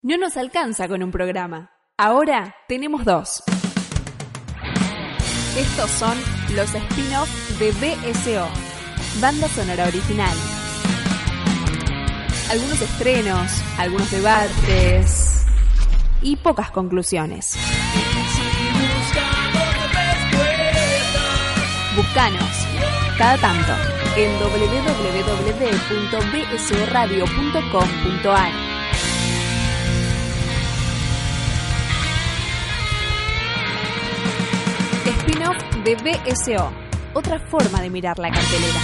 No nos alcanza con un programa. Ahora tenemos dos. Estos son los spin-off de BSO, banda sonora original. Algunos estrenos, algunos debates y pocas conclusiones. Buscanos cada tanto en www.bsoradio.com.ar. Spin-off de BSO, otra forma de mirar la cartelera.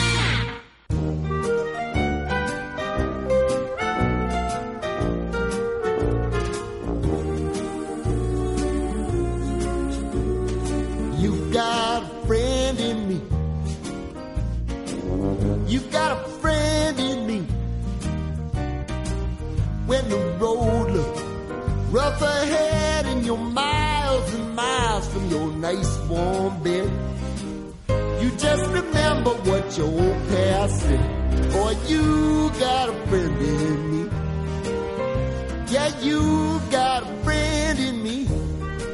You got a friend in me. You got a friend in me. When the road looks rough ahead and you're miles and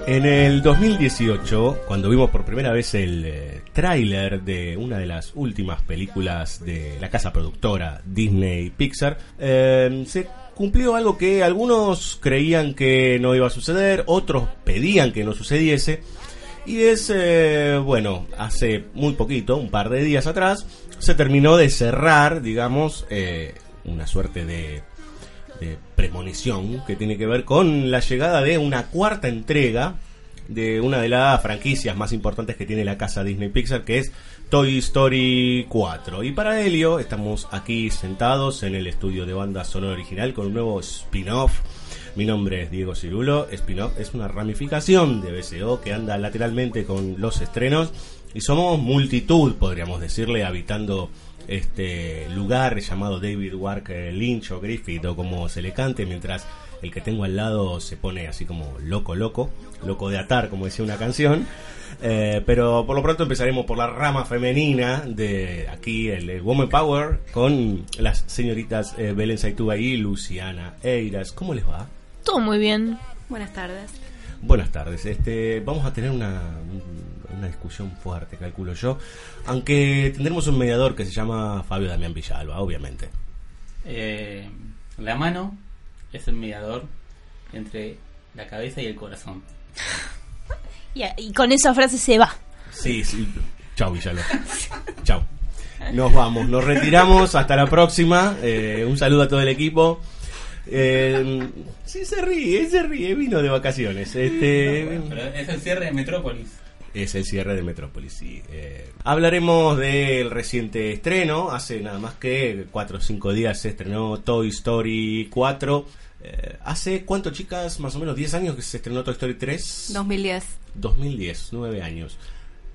En el 2018, cuando vimos por primera vez el eh, tráiler de una de las últimas películas de la casa productora Disney Pixar, eh, se cumplió algo que algunos creían que no iba a suceder, otros pedían que no sucediese. Y es, eh, bueno, hace muy poquito, un par de días atrás, se terminó de cerrar, digamos, eh, una suerte de de premonición que tiene que ver con la llegada de una cuarta entrega de una de las franquicias más importantes que tiene la casa Disney Pixar, que es Toy Story 4. Y para ello estamos aquí sentados en el estudio de banda sonora original con un nuevo spin-off. Mi nombre es Diego Cirulo. Spin-off es una ramificación de BCO que anda lateralmente con los estrenos. Y somos multitud, podríamos decirle, habitando este lugar llamado David Wark Lynch o Griffith o como se le cante, mientras el que tengo al lado se pone así como loco, loco, loco de atar, como decía una canción. Eh, pero por lo pronto empezaremos por la rama femenina de aquí, el, el Woman Power, con las señoritas eh, Belén Saituba y Luciana Eiras. ¿Cómo les va? Todo muy bien. Buenas tardes. Buenas tardes. Este, vamos a tener una, una discusión fuerte, calculo yo. Aunque tendremos un mediador que se llama Fabio Damián Villalba, obviamente. Eh, la mano es el mediador entre la cabeza y el corazón. Y, y con esa frase se va. Sí, sí. Chau, Villalba. Chau. Nos vamos, nos retiramos. Hasta la próxima. Eh, un saludo a todo el equipo. Eh, sí, se ríe, se ríe. Vino de vacaciones. Este, Pero es el cierre de Metrópolis. Es el cierre de Metrópolis, sí. Eh, hablaremos del reciente estreno. Hace nada más que 4 o 5 días se estrenó Toy Story 4. Eh, ¿Hace cuánto, chicas? Más o menos 10 años que se estrenó Toy Story 3. 2010. 2010, 9 años.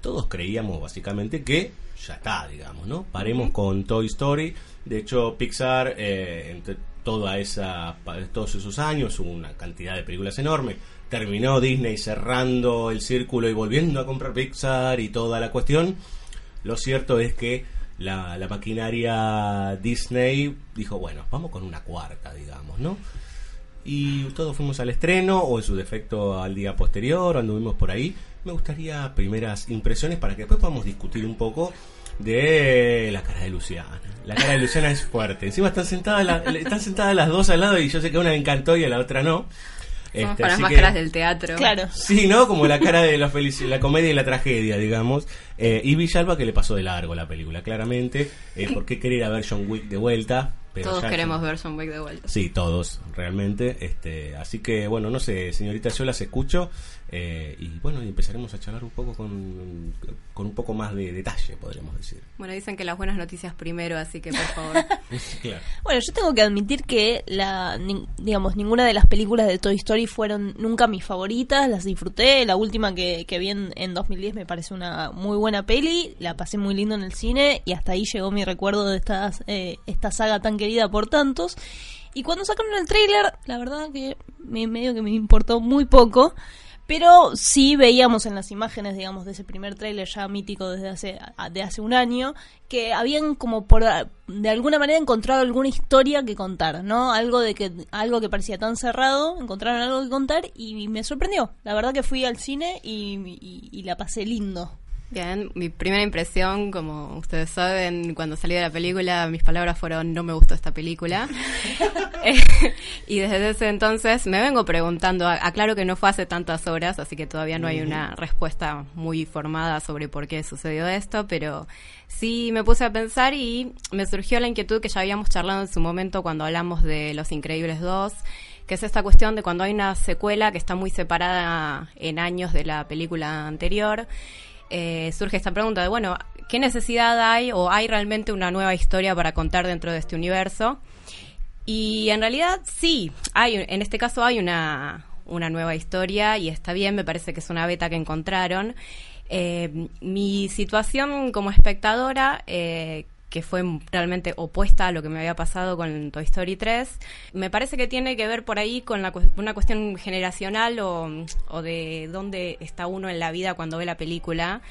Todos creíamos básicamente que ya está, digamos, ¿no? Paremos con Toy Story. De hecho, Pixar, eh, entre toda esa, todos esos años, hubo una cantidad de películas enorme. Terminó Disney cerrando el círculo y volviendo a comprar Pixar y toda la cuestión. Lo cierto es que la, la maquinaria Disney dijo, bueno, vamos con una cuarta, digamos, ¿no? Y todos fuimos al estreno o en su defecto al día posterior, anduvimos por ahí. Me gustaría primeras impresiones para que después podamos discutir un poco de la cara de Luciana. La cara de Luciana es fuerte. Encima están sentadas, la- están sentadas las dos al lado y yo sé que una le encantó y a la otra no. Somos Este, para las máscaras que- del teatro. Claro. Sí, ¿no? Como la cara de la, felici- la comedia y la tragedia, digamos. Eh, y Villalba que le pasó de largo la película, claramente. Eh, ¿Por qué querer ir a ver John Wick de vuelta? Pero Todos queremos ver Wick de vuelta. Sí, todos, realmente. Este, así que, bueno, no sé, señorita, yo las escucho. Eh, y bueno, y empezaremos a charlar un poco con, con un poco más de detalle, podríamos decir. Bueno, dicen que las buenas noticias primero, así que por favor. claro. Bueno, yo tengo que admitir que la, nin- digamos, ninguna de las películas de Toy Story fueron nunca mis favoritas, las disfruté, la última que, que vi en, en 2010 me parece una muy buena peli, la pasé muy lindo en el cine y hasta ahí llegó mi recuerdo de estas, eh, esta saga tan querida por tantos. Y cuando sacaron el tráiler, la verdad que me, medio que me importó muy poco, Pero sí veíamos en las imágenes, digamos, de ese primer tráiler ya mítico desde hace, de hace un año, que habían como por de alguna manera encontrado alguna historia que contar, ¿no? Algo de que algo que parecía tan cerrado, encontraron algo que contar y me sorprendió. La verdad que fui al cine y, y- y la pasé lindo. Bien, mi primera impresión, como ustedes saben, cuando salí de la película, mis palabras fueron no me gustó esta película. Eh, y desde ese entonces me vengo preguntando, aclaro que no fue hace tantas horas, así que todavía no hay una respuesta muy formada sobre por qué sucedió esto, pero sí me puse a pensar y me surgió la inquietud que ya habíamos charlado en su momento cuando hablamos de Los Increíbles 2, que es esta cuestión de cuando hay una secuela que está muy separada en años de la película anterior eh, surge esta pregunta de, bueno, ¿qué necesidad hay o hay realmente una nueva historia para contar dentro de este universo? Y en realidad sí, hay, en este caso hay una, una nueva historia y está bien, me parece que es una beta que encontraron. Eh, mi situación como espectadora, eh, que fue realmente opuesta a lo que me había pasado con Toy Story 3, me parece que tiene que ver por ahí con la, una cuestión generacional o, o de dónde está uno en la vida cuando ve la película.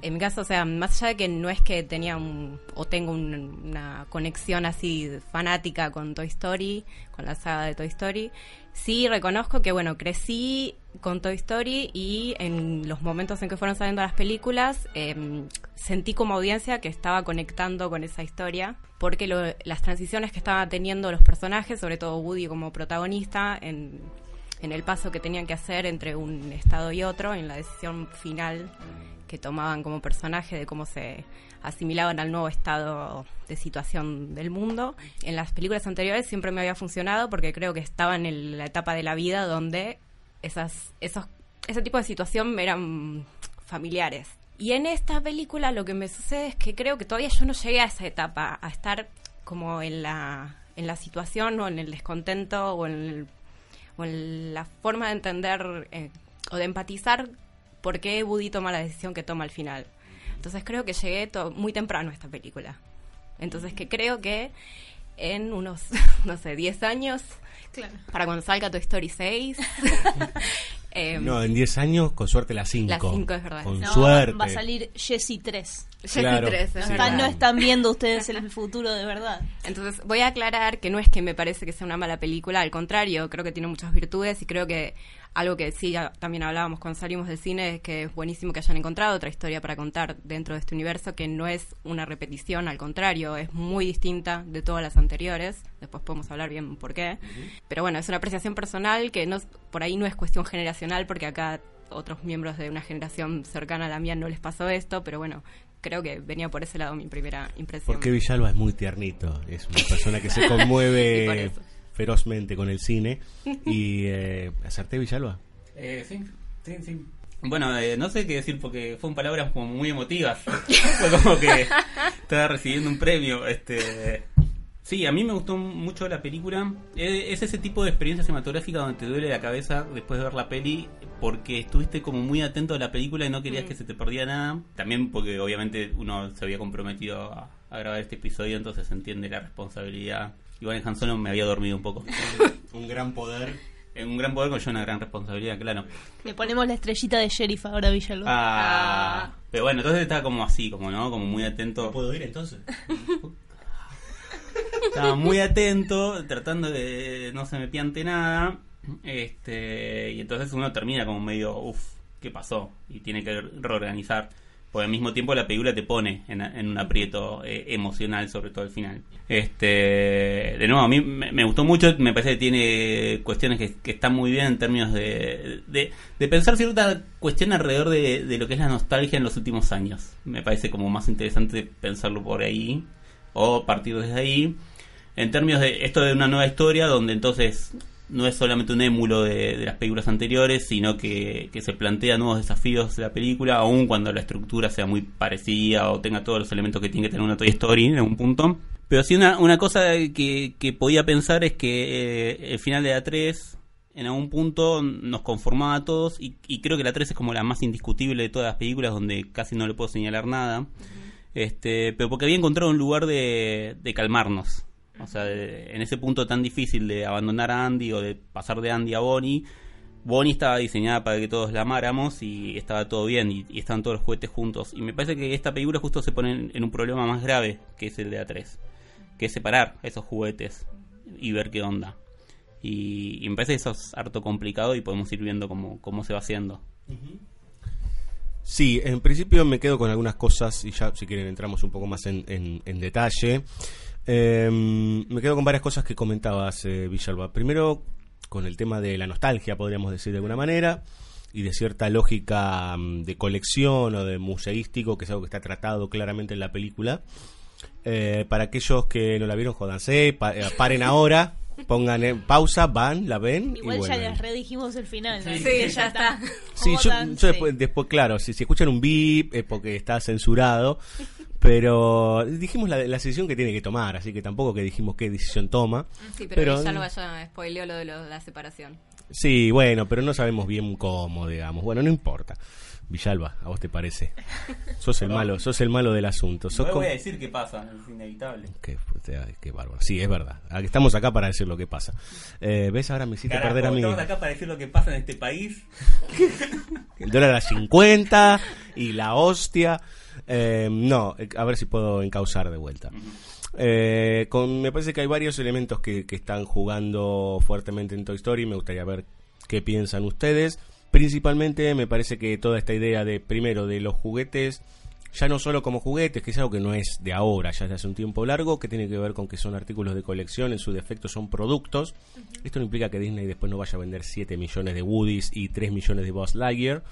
En mi caso, o sea, más allá de que no es que tenía un, o tengo un- una conexión así fanática con Toy Story, con la saga de Toy Story, sí reconozco que, bueno, crecí con Toy Story y en los momentos en que fueron saliendo las películas em, sentí como audiencia que estaba conectando con esa historia porque lo- las transiciones que estaban teniendo los personajes, sobre todo Woody como protagonista, en, en el paso que tenían que hacer entre un estado y otro, en la decisión final que tomaban como personaje de cómo se asimilaban al nuevo estado de situación del mundo. En las películas anteriores siempre me había funcionado porque creo que estaba en el- la etapa de la vida donde esas, esos, ese tipo de situación eran familiares. Y en esta película lo que me sucede es que creo que todavía yo no llegué a esa etapa, a estar como en la, en la situación o en el descontento o en, el- o la forma de entender eh, o de empatizar por qué Woody toma la decisión que toma al final. Entonces creo que llegué muy temprano a esta película. Entonces que creo que en unos, no sé, 10 años, para cuando salga Toy Story 6, em, No, en 10 años, con suerte la 5. La cinco, es verdad. Con No, suerte. Va a salir Jessie 3. Jessie Claro. 3, es Sí. verdad. No están viendo ustedes el futuro de verdad. Entonces, voy a aclarar que no es que me parece que sea una mala película, al contrario, creo que tiene muchas virtudes y creo que algo que sí ya también hablábamos cuando salimos del cine es que es buenísimo que hayan encontrado otra historia para contar dentro de este universo que no es una repetición, al contrario, es muy distinta de todas las anteriores. Después podemos hablar bien por qué. Pero bueno, es una apreciación personal que no por ahí no es cuestión generacional porque acá otros miembros de una generación cercana a la mía no les pasó esto, pero bueno, creo que venía por ese lado mi primera impresión. Porque Villalba es muy tiernito. Es una persona que se conmueve. ferozmente con el cine. Y eh, acerté Villalba. Eh, sí, sí, sí. Bueno, eh, no sé qué decir porque fueron palabras como muy emotivas. Fue como que estaba recibiendo un premio. Este, sí, a mí me gustó mucho la película. Eh, Es ese tipo de experiencia cinematográfica donde te duele la cabeza después de ver la peli porque estuviste como muy atento a la película y no querías que se te perdía nada. También porque obviamente uno se había comprometido a, a grabar este episodio, entonces se entiende la responsabilidad. Igual en Han Solo me había dormido un poco. Un gran poder. En un gran poder con una gran responsabilidad, claro. Le ponemos la estrellita de sheriff ahora a Villalba. Ah, pero bueno, entonces estaba como así, como no, como muy atento. ¿Puedo ir entonces? Estaba muy atento, tratando de no se me piante nada. Este, y entonces uno termina como medio, uff, ¿qué pasó? Y tiene que reorganizar. Porque al mismo tiempo la película te pone en, un aprieto eh, emocional, sobre todo al final. Este, de nuevo, a mí me, gustó mucho, me parece que tiene cuestiones que, que están muy bien en términos de, de, de pensar cierta cuestión alrededor de, de lo que es la nostalgia en los últimos años. Me parece como más interesante pensarlo por ahí, o partir desde ahí en términos de esto de una nueva historia donde entonces no es solamente un émulo de, de las películas anteriores, sino que, que se plantea nuevos desafíos de la película, aun cuando la estructura sea muy parecida o tenga todos los elementos que tiene que tener una Toy Story en algún punto. Pero sí una, una cosa que, que podía pensar es que eh, el final de la 3 en algún punto nos conformaba a todos y, y creo que la 3 es como la más indiscutible de todas las películas donde casi no le puedo señalar nada. Este, pero porque había encontrado un lugar de, de calmarnos. O sea, de- en ese punto tan difícil de abandonar a Andy o de pasar de Andy a Bonnie, Bonnie estaba diseñada para que todos la amáramos y estaba todo bien y, y estaban todos los juguetes juntos. Y me parece que esta película justo se pone en, un problema más grave que es el de A3, que es separar esos juguetes y ver qué onda. Y, me parece que eso es harto complicado y podemos ir viendo cómo, cómo se va haciendo. Sí, en principio me quedo con algunas cosas y ya si quieren entramos un poco más en detalle. Eh, me quedo con varias cosas que comentabas, eh, Villalba. Primero, con el tema de la nostalgia, podríamos decir de alguna manera, y de cierta lógica mm, de colección o de museístico, que es algo que está tratado claramente en la película. Eh, para aquellos que no la vieron, jodanse, pa- eh, paren ahora, pongan en pausa, van, la ven. Igual y ya les redijimos el final. ¿no? Sí, ya está. Sí, yo, yo después, después, claro, si, si escuchan un beep es porque está censurado, pero dijimos la, la decisión que tiene que tomar, así que tampoco que dijimos qué decisión toma. Sí, pero, Pero- Villalba ya spoileó lo de lo- la separación. Sí, bueno, pero no sabemos bien cómo, digamos. Bueno, no importa. Villalba, ¿a vos te parece? Sos el malo, sos el malo del asunto. Sos No como- voy a decir qué pasa, es inevitable. Qué, qué- bárbaro. Sí, es verdad. Aquí Estamos acá para decir lo que pasa. Eh, ¿Ves? Ahora me hiciste Carajo, perder a mí. estamos acá para decir lo que pasa en este país. El dólar a 50 y la hostia. Eh, no, eh, a ver si puedo encauzar de vuelta. Eh, con, me parece que hay varios elementos que, que están jugando fuertemente en Toy Story. Me gustaría ver qué piensan ustedes. Principalmente me parece que toda esta idea de, primero, de los juguetes, ya no solo como juguetes, que es algo que no es de ahora, ya de hace un tiempo largo, que tiene que ver con que son artículos de colección, en su defecto son productos. Esto no implica que Disney después no vaya a vender 7 millones de Woodies y 3 millones de Buzz Lightyear,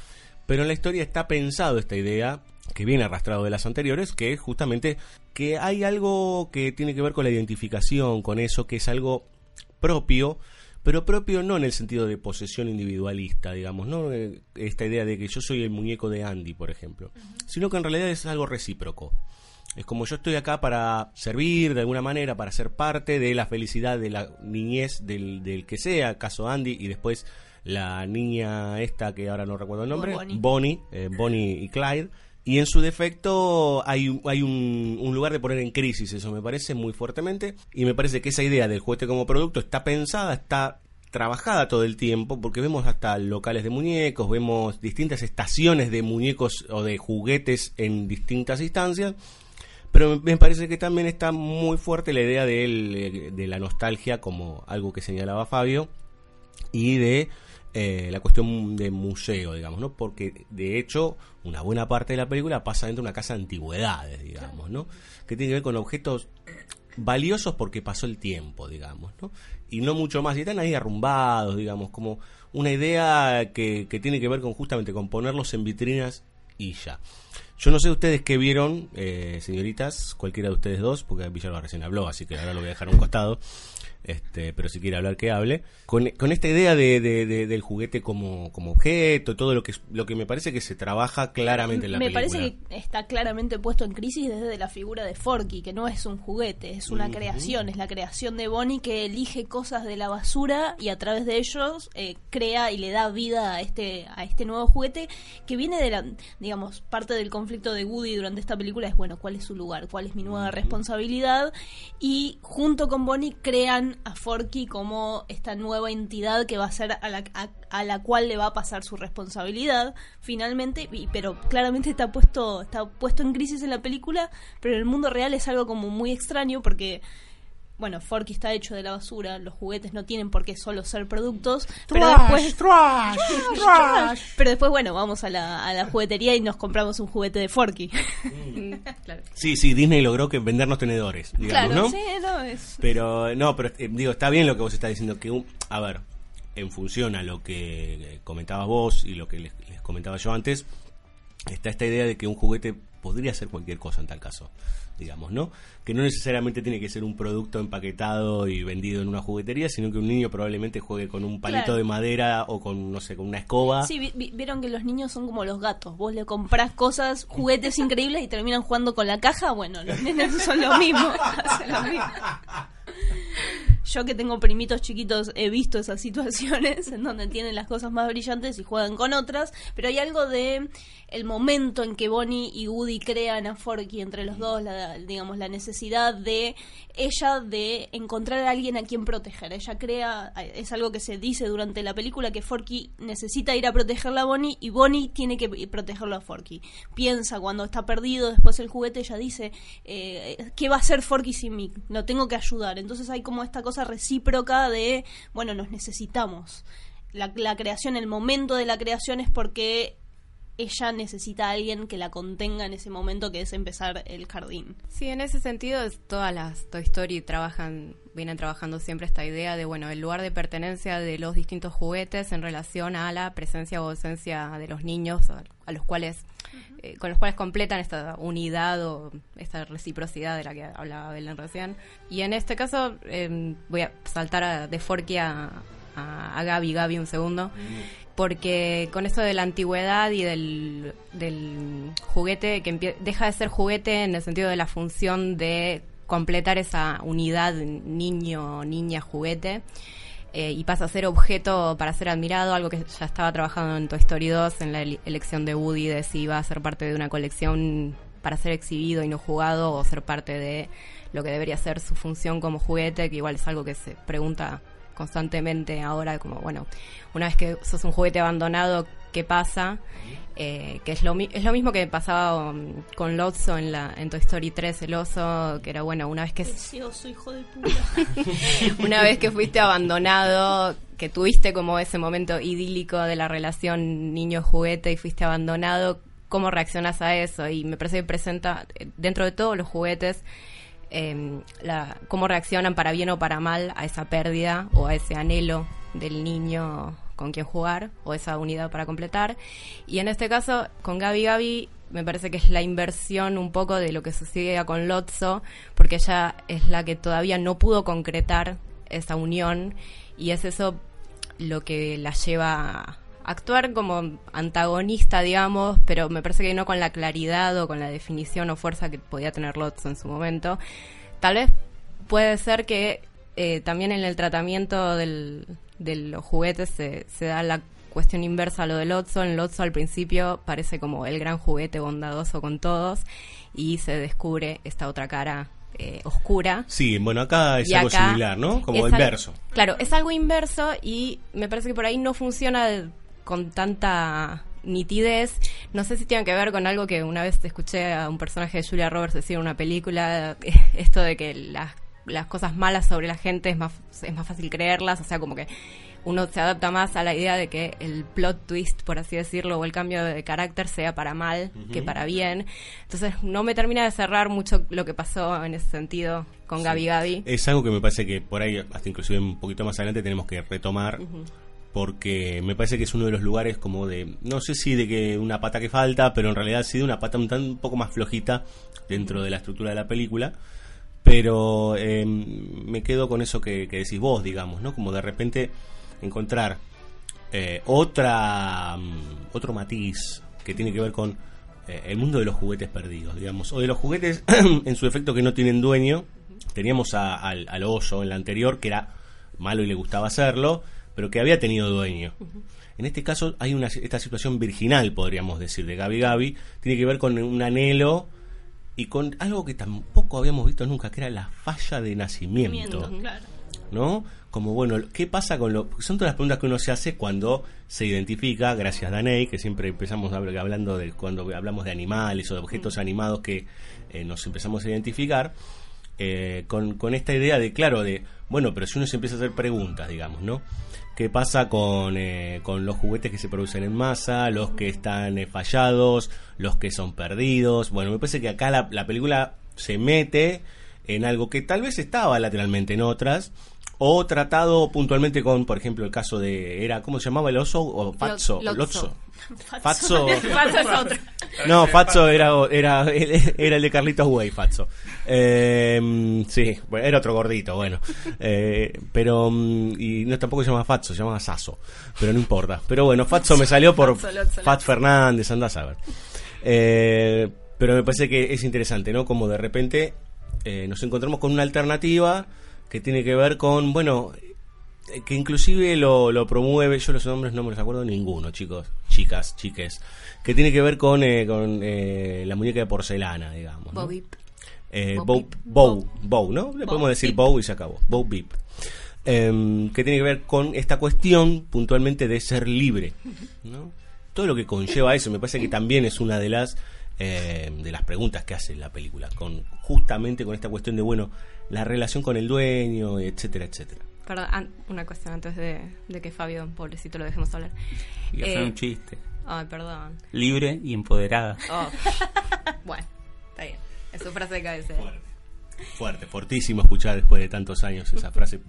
pero en la historia está pensado esta idea que viene arrastrado de las anteriores, que es justamente que hay algo que tiene que ver con la identificación, con eso, que es algo propio, pero propio no en el sentido de posesión individualista, digamos, no Eh, esta idea de que yo soy el muñeco de Andy, por ejemplo, sino que en realidad es algo recíproco. Es como yo estoy acá para servir de alguna manera, para ser parte de la felicidad de la niñez del, del que sea, caso Andy, y después la niña esta que ahora no recuerdo el nombre, Bonnie. Bonnie, eh, Bonnie y Clyde. Y en su defecto hay, un- hay un, un lugar de poner en crisis, eso me parece muy fuertemente. Y me parece que esa idea del juguete como producto está pensada, está trabajada todo el tiempo, porque vemos hasta locales de muñecos, vemos distintas estaciones de muñecos o de juguetes en distintas instancias. Pero me parece que también está muy fuerte la idea del, eh, de la nostalgia, como algo que señalaba Fabio, y de eh, la cuestión de museo, digamos, ¿no? Porque de hecho una buena parte de la película pasa dentro de una casa de antigüedades, digamos, ¿no? Que tiene que ver con objetos valiosos porque pasó el tiempo, digamos, ¿no? Y no mucho más, y están ahí arrumbados, digamos, como una idea que, que tiene que ver con justamente con ponerlos en vitrinas y ya. Yo no sé ustedes qué vieron, eh, señoritas, cualquiera de ustedes dos, porque Villalba recién habló, así que ahora lo voy a dejar a un costado. Este, pero si quiere hablar que hable con, con esta idea de, de- de- del juguete como, como objeto todo lo que lo que me parece que se trabaja claramente en la Me película parece que está claramente puesto en crisis desde la figura de Forky, que no es un juguete, es una creación, es la creación de Bonnie que elige cosas de la basura y a través de ellos eh, crea y le da vida a este a este nuevo juguete que viene de la, digamos, parte del conflicto de Woody durante esta película es bueno, ¿cuál es su lugar? ¿Cuál es mi nueva responsabilidad? Y junto con Bonnie crean a Forky como esta nueva entidad que va a ser a la, a, a la cual le va a pasar su responsabilidad finalmente, y- pero claramente está puesto, está puesto en crisis en la película, pero en el mundo real es algo como muy extraño porque bueno, Forky está hecho de la basura, los juguetes no tienen por qué solo ser productos, pero después pero después bueno, vamos a la, a la juguetería y nos compramos un juguete de Forky. claro. sí sí Disney logró que vendernos tenedores digamos claro, no sí, no, es Pero no, pero eh, digo, está bien lo que vos estás diciendo, que un, a ver, en función a lo que eh, comentabas vos y lo que les, les comentaba yo antes, está esta idea de que un juguete podría ser cualquier cosa en tal caso, digamos, ¿no? Que no necesariamente tiene que ser un producto empaquetado y vendido en una juguetería, sino que un niño probablemente juegue con un palito Claro. de madera o con, no sé, con una escoba. Sí, vi- vi- vieron que los niños son como los gatos. Vos le comprás cosas, juguetes increíbles y terminan jugando con la caja. Bueno, los nenes son lo mismo. hacen lo mismo. Yo que tengo primitos chiquitos he visto esas situaciones en donde tienen las cosas más brillantes y juegan con otras, pero hay algo de el momento en que Bonnie y Woody crean a Forky entre los dos, la, digamos, la necesidad de ella de encontrar a alguien a quien proteger. Ella crea, es algo que se dice durante la película, que Forky necesita ir a protegerla a Bonnie y Bonnie tiene que protegerlo a Forky. Piensa cuando está perdido después el juguete, ella dice, eh, ¿qué va a hacer Forky sin mí? Lo tengo que ayudar. Entonces hay como esta cosa recíproca de, bueno, nos necesitamos. La, la creación, el momento de la creación es porque ella necesita a alguien que la contenga en ese momento que es empezar el jardín. Sí, en ese sentido todas las Toy Story trabajan, vienen trabajando siempre esta idea de, bueno, el lugar de pertenencia de los distintos juguetes en relación a la presencia o ausencia de los niños a, los cuales, eh, con los cuales completan esta unidad o esta reciprocidad de la que hablaba Belén recién. Y en este caso em, voy a saltar de Forky a, a, Gaby, Gaby un segundo porque con esto de la antigüedad y del, juguete, que deja de ser juguete en el sentido de la función de completar esa unidad niño, niña, juguete, eh, y pasa a ser objeto para ser admirado, algo que ya estaba trabajando en Toy Story 2, en la elección de Woody, de si iba a ser parte de una colección para ser exhibido y no jugado, o ser parte de lo que debería ser su función como juguete, que igual es algo que se pregunta constantemente ahora, como bueno, una vez que sos un juguete abandonado, ¿qué pasa? Eh, que es lo, es lo mismo que pasaba um, con Lotso en, la, en Toy Story 3, el oso, que era bueno, una vez que... hijo de puta. una vez que fuiste abandonado, que tuviste como ese momento idílico de la relación niño-juguete y fuiste abandonado, ¿cómo reaccionas a eso? Y me parece que presenta, eh, dentro de todos los juguetes, eh, la, cómo reaccionan para bien o para mal a esa pérdida o a ese anhelo del niño con quien jugar o esa unidad para completar. Y en este caso, con Gaby Gaby, me parece que es la inversión un poco de lo que sucedía con Lotso, porque ella es la que todavía no pudo concretar esa unión y es eso lo que la lleva actuar como antagonista, digamos, pero me parece que no con la claridad o con la definición o fuerza que podía tener Lotso en su momento. Tal vez puede ser que eh, también en el tratamiento del, de los juguetes se, se, da la cuestión inversa a lo del Lotso. En Lotso al principio parece como el gran juguete bondadoso con todos y se descubre esta otra cara eh, oscura. Sí, bueno, acá es algo similar, ¿no? Como inverso. claro, es algo inverso y me parece que por ahí no funciona con tanta nitidez. No sé si tiene que ver con algo que una vez escuché a un personaje de Julia Roberts decir en una película, esto de que las, las cosas malas sobre la gente es más, es más fácil creerlas, o sea, como que uno se adapta más a la idea de que el plot twist, por así decirlo, o el cambio de carácter sea para mal que para bien. Entonces no me termina de cerrar mucho lo que pasó en ese sentido con Gaby Gaby. Es algo que me parece que por ahí, hasta inclusive un poquito más adelante, tenemos que retomar porque me parece que es uno de los lugares como de, no sé si de que una pata que falta, pero en realidad sí de una pata un, tan, un poco más flojita dentro de la estructura de la película. Pero em, me quedo con eso que, decís vos, digamos, ¿no? Como de repente encontrar eh, otra mm, otro matiz que tiene que ver con eh, el mundo de los juguetes perdidos, digamos, o de los juguetes en su efecto que no tienen dueño. Teníamos al, al oso en la anterior, que era malo y le gustaba hacerlo pero que había tenido dueño. En este caso hay una, esta situación virginal, podríamos decir, de Gaby Gaby, tiene que ver con un anhelo y con algo que tampoco habíamos visto nunca, que era la falla de nacimiento. ¿No? Como, bueno, ¿qué pasa con lo...? Son todas las preguntas que uno se hace cuando se identifica, gracias a Daney, que siempre empezamos hablando de cuando hablamos de animales o de objetos animados que eh, nos empezamos a identificar, eh, con, con esta idea de, claro, de, bueno, pero si uno se empieza a hacer preguntas, digamos, ¿no? Qué pasa con, eh, con los juguetes que se producen en masa, los que están eh, fallados, los que son perdidos. Bueno, me parece que acá la, la película se mete en algo que tal vez estaba lateralmente en otras, o tratado puntualmente con, por ejemplo, el caso de, era ¿cómo se llamaba el oso? O Fatso, Lotso. Fatso. Fatso es otro. No, Fatso era, era, era el de Carlitos Way, Fatso. Eh, sí, era otro gordito, bueno. Eh, pero, mm, y no tampoco se llama Fatso, se llama Sasso. Pero no importa. Pero bueno, Fatso me salió por Fat Fernández, andás a ver. Eh, pero me parece que es interesante, ¿no? Como de repente eh, nos encontramos con una alternativa que tiene que ver con, bueno, eh, que inclusive lo, lo promueve, yo los nombres no me los acuerdo ninguno, chicos, chicas, chiques, que tiene que ver con, eh, con eh, la muñeca de porcelana, digamos. ¿no? Bobby. Eh, Bow Bow. Bow, ¿no? Le podemos decir. Bow y se acabó. Bow Beep. Em, que tiene que ver con esta cuestión puntualmente de ser libre, ¿no? Todo lo que conlleva eso, me parece que también es una de las eh, de las preguntas que hace la película, con justamente con esta cuestión de bueno, la relación con el dueño, etcétera, etcétera. Perdón, una cuestión antes de, de que Fabio, pobrecito, lo dejemos hablar. Y hacer Eh, un chiste. Ay, perdón. Libre y empoderada. Oh. bueno, está bien. Es su frase de cabecera. Fuerte, fortísimo escuchar después de tantos años esa frase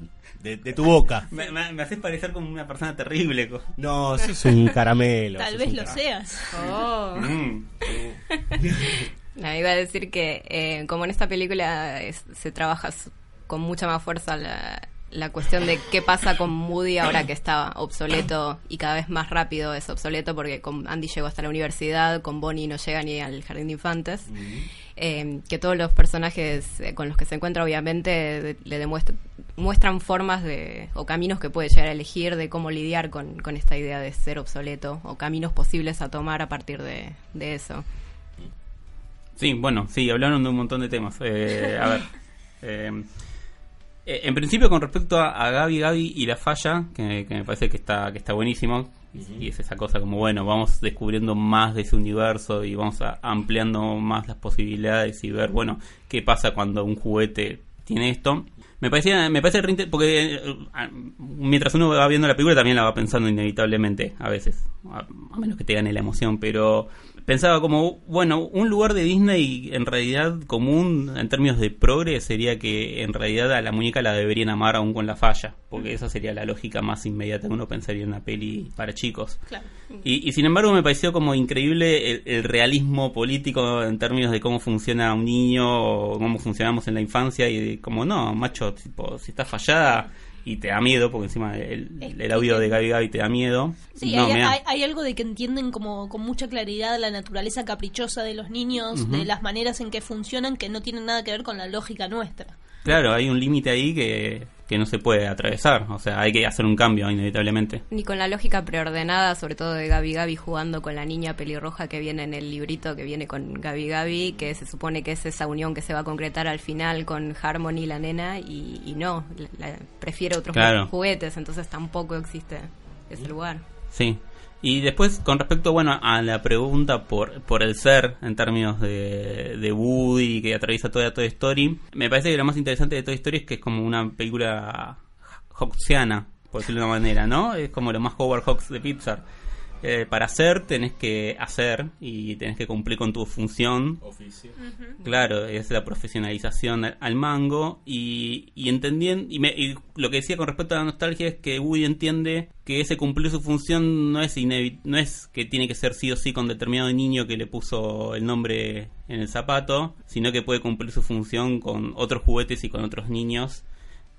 de, de tu boca. Me, me, me haces parecer como una persona terrible. co- No, sos un caramelo. Tal vez lo caramelo. seas. Oh. Mm. No, iba a decir que eh, como en esta película es- se trabaja con mucha más fuerza la, la cuestión de qué pasa con Moody ahora que está obsoleto y cada vez más rápido es obsoleto porque con Andy llegó hasta la universidad, con Bonnie no llega ni al jardín de infantes, eh, que todos los personajes eh, con los que se encuentra obviamente le demuestran muestran formas de o caminos que puede llegar a elegir de cómo lidiar con, con esta idea de ser obsoleto o caminos posibles a tomar a partir de, eso. Sí, bueno, sí, hablaron de un montón de temas. Eh, a ver. eh, eh, en principio, con respecto a, a Gaby, Gaby y la falla, que, que me parece que está, que está buenísimo, y es esa cosa como, bueno, vamos descubriendo más de ese universo y vamos a- ampliando más las posibilidades y ver, bueno, qué pasa cuando un juguete tiene esto. Me parecía, me parece re porque eh, mientras uno va viendo la película también la va pensando inevitablemente, a veces, a, a menos que te gane la emoción, pero pensaba como, bueno, un lugar de Disney en realidad común en términos de progre sería que en realidad a la muñeca la deberían amar aún con la falla, porque esa sería la lógica más inmediata que uno pensaría en una peli para chicos. Claro. Y, y sin embargo me pareció como increíble el, el realismo político en términos de cómo funciona un niño o cómo funcionamos en la infancia y de como no, macho, tipo, si está fallada y te da miedo, porque encima el, el audio de Gaby Gaby te da miedo. Sí, no, hay, da. hay- hay algo de que entienden como con mucha claridad la naturaleza caprichosa de los niños, de las maneras en que funcionan que no tienen nada que ver con la lógica nuestra. Claro, hay un límite ahí que, que no se puede atravesar, o sea, hay que hacer un cambio inevitablemente. Ni con la lógica preordenada, sobre todo de Gaby Gaby jugando con la niña pelirroja que viene en el librito que viene con Gaby Gaby, que se supone que es esa unión que se va a concretar al final con Harmony, la nena, y, y no, la- la- prefiere otros Claro. juguetes, entonces tampoco existe ese lugar. Sí. Y después, con respecto, bueno, a la pregunta por, por el ser, en términos de, de Woody, que atraviesa toda Toy Story, me parece que lo más interesante de Toy Story es que es como una película hawksiana, por decirlo de una manera, ¿no? Es como lo más Howard Hawks de Pixar. Eh, para hacer tenés que hacer y tenés que cumplir con tu función. Claro, es la profesionalización al- mango y, y entendiendo y, me- y lo que decía con respecto a la nostalgia es que Woody entiende que ese cumplir su función no es no es que tiene que ser sí o sí con determinado niño que le puso el nombre en el zapato, sino que puede cumplir su función con otros juguetes y con otros niños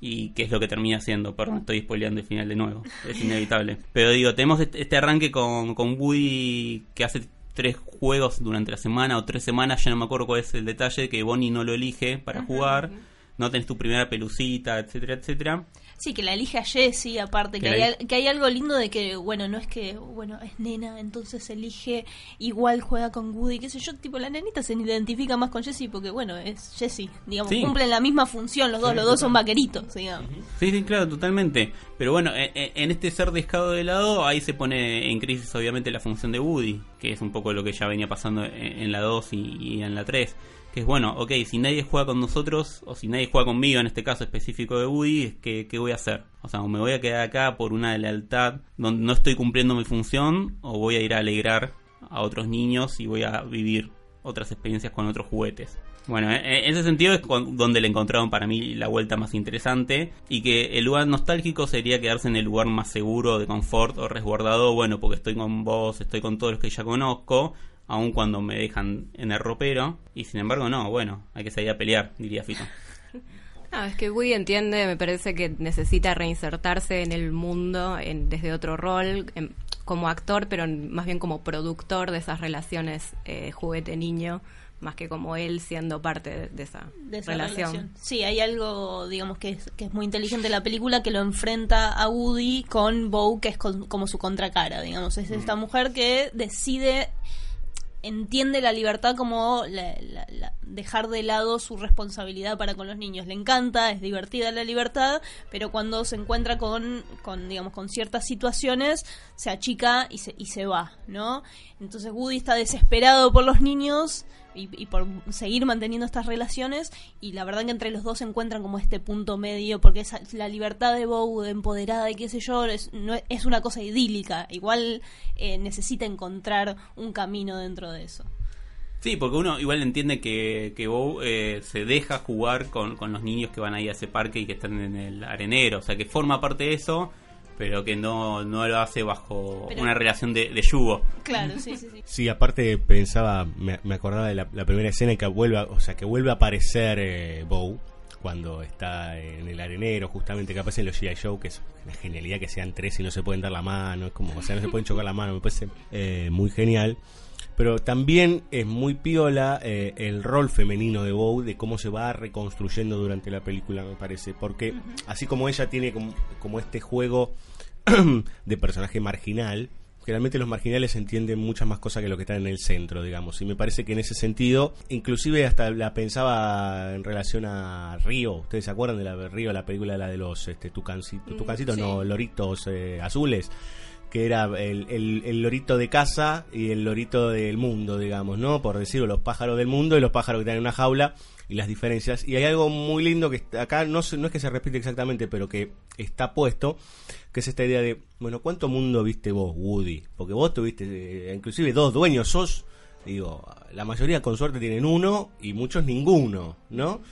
y que es lo que termina siendo. Perdón, estoy spoileando el final de nuevo. Es inevitable. Pero digo, tenemos este este arranque con, con Woody que hace tres juegos durante la semana o tres semanas, ya no me acuerdo cuál es el detalle, que Bonnie no lo elige para jugar. No tenés tu primera pelucita, etcétera, etcétera. Sí, que la elige a Jessie, aparte, que Que hay, que hay algo lindo de que, bueno, no es que, bueno, es nena, entonces elige, igual juega con Woody, qué sé yo, tipo, la nenita se identifica más con Jessie porque, bueno, es Jessie, digamos, Sí. cumplen la misma función los dos, los dos son vaqueritos, digamos. Sí, sí, claro, totalmente. Pero bueno, e- e- en este ser dejado de lado, ahí se pone en crisis obviamente la función de Woody, que es un poco lo que ya venía pasando en, en la 2 y, y en la 3. Que es bueno, ok, si nadie juega con nosotros, o si nadie juega conmigo, en este caso específico de Woody, que, ¿qué voy a hacer? O sea, o me voy a quedar acá por una lealtad donde no estoy cumpliendo mi función, o voy a ir a alegrar a otros niños y voy a vivir otras experiencias con otros juguetes. Bueno, e- en ese sentido es donde le encontraron para mí la vuelta más interesante y que el lugar nostálgico sería quedarse en el lugar más seguro, de confort o resguardado, bueno, porque estoy con vos, estoy con todos los que ya conozco, aun cuando me dejan en el ropero, y sin embargo no, bueno, hay que salir a pelear, diría Fito. No, es que Woody entiende, me parece que necesita reinsertarse en el mundo en- desde otro rol, en- como actor, pero más bien como productor de esas relaciones eh, juguete-niño, más que como él siendo parte de, de esa, de esa relación. relación. Sí, hay algo, digamos, que es, que es muy inteligente en la película que lo enfrenta a Woody con Bo, que es con- como su contracara, digamos. Es esta mujer que decide, entiende la libertad como dejar de lado su responsabilidad para con los niños. Le encanta, es divertida la libertad, pero cuando se encuentra con, con digamos, con ciertas situaciones, se achica y se, y se va, ¿no? Entonces Woody está desesperado por los niños y, y por seguir manteniendo estas relaciones y la verdad que entre los dos se encuentran como este punto medio porque esa, la libertad de Bow de empoderada y qué sé yo es, no, es- una cosa idílica igual eh, necesita encontrar un camino dentro de eso Sí, porque uno igual entiende que, que Bo eh, se deja jugar con los niños que van ahí a ese parque y que están en el arenero. O sea, que forma parte de eso, pero que no, no lo hace bajo Pero- una relación de, de yugo. claro sí sí sí Sí, aparte pensaba, me, me acordaba de la, la primera escena en que vuelve, a- o sea, que vuelve a aparecer eh, Bow cuando está en el arenero, justamente que aparecen los G.I. Joe, que es una genialidad que sean tres y no se pueden dar la mano, es como, o sea, no se pueden chocar la mano, me parece eh, muy genial. Pero también es muy piola eh, el rol femenino de Bow, de cómo se va reconstruyendo durante la película, me parece. Porque así como ella tiene como, como este juego de personaje marginal, generalmente los marginales entienden muchas más cosas que lo que están en el centro, digamos. Y me parece que en ese sentido, inclusive hasta la pensaba en relación a Río. ¿Ustedes se acuerdan de la de Río, la película la de los este, tucancitos, Mm, tucancitos sí. no, loritos eh, azules? Que era el, el- el lorito de casa y el lorito del mundo, digamos, ¿no? Por decirlo, los pájaros del mundo y los pájaros que están en una jaula y las diferencias. Y hay algo muy lindo que acá, no, no es que se repite exactamente, pero que está puesto, que es esta idea de, bueno, ¿cuánto mundo viste vos, Woody? Porque vos tuviste, eh, inclusive dos dueños, sos, digo, la mayoría con suerte tienen uno y muchos ninguno, ¿no?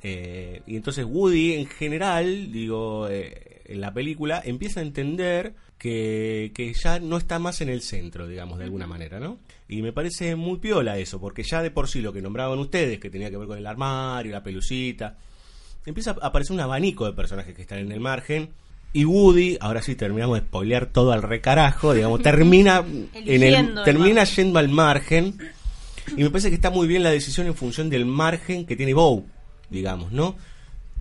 Eh, y entonces Woody en general, digo, eh, en la película empieza a entender que, que ya no está más en el centro, digamos, de alguna manera, ¿no? Y me parece muy piola eso, porque ya de por sí lo que nombraban ustedes, que tenía que ver con el armario, la pelucita, empieza a aparecer un abanico de personajes que están en el margen. Y Woody, ahora sí terminamos de spoilear todo al recarajo, digamos, termina en el, termina yendo al margen. Y me parece que está muy bien la decisión en función del margen que tiene Bow, digamos, ¿no?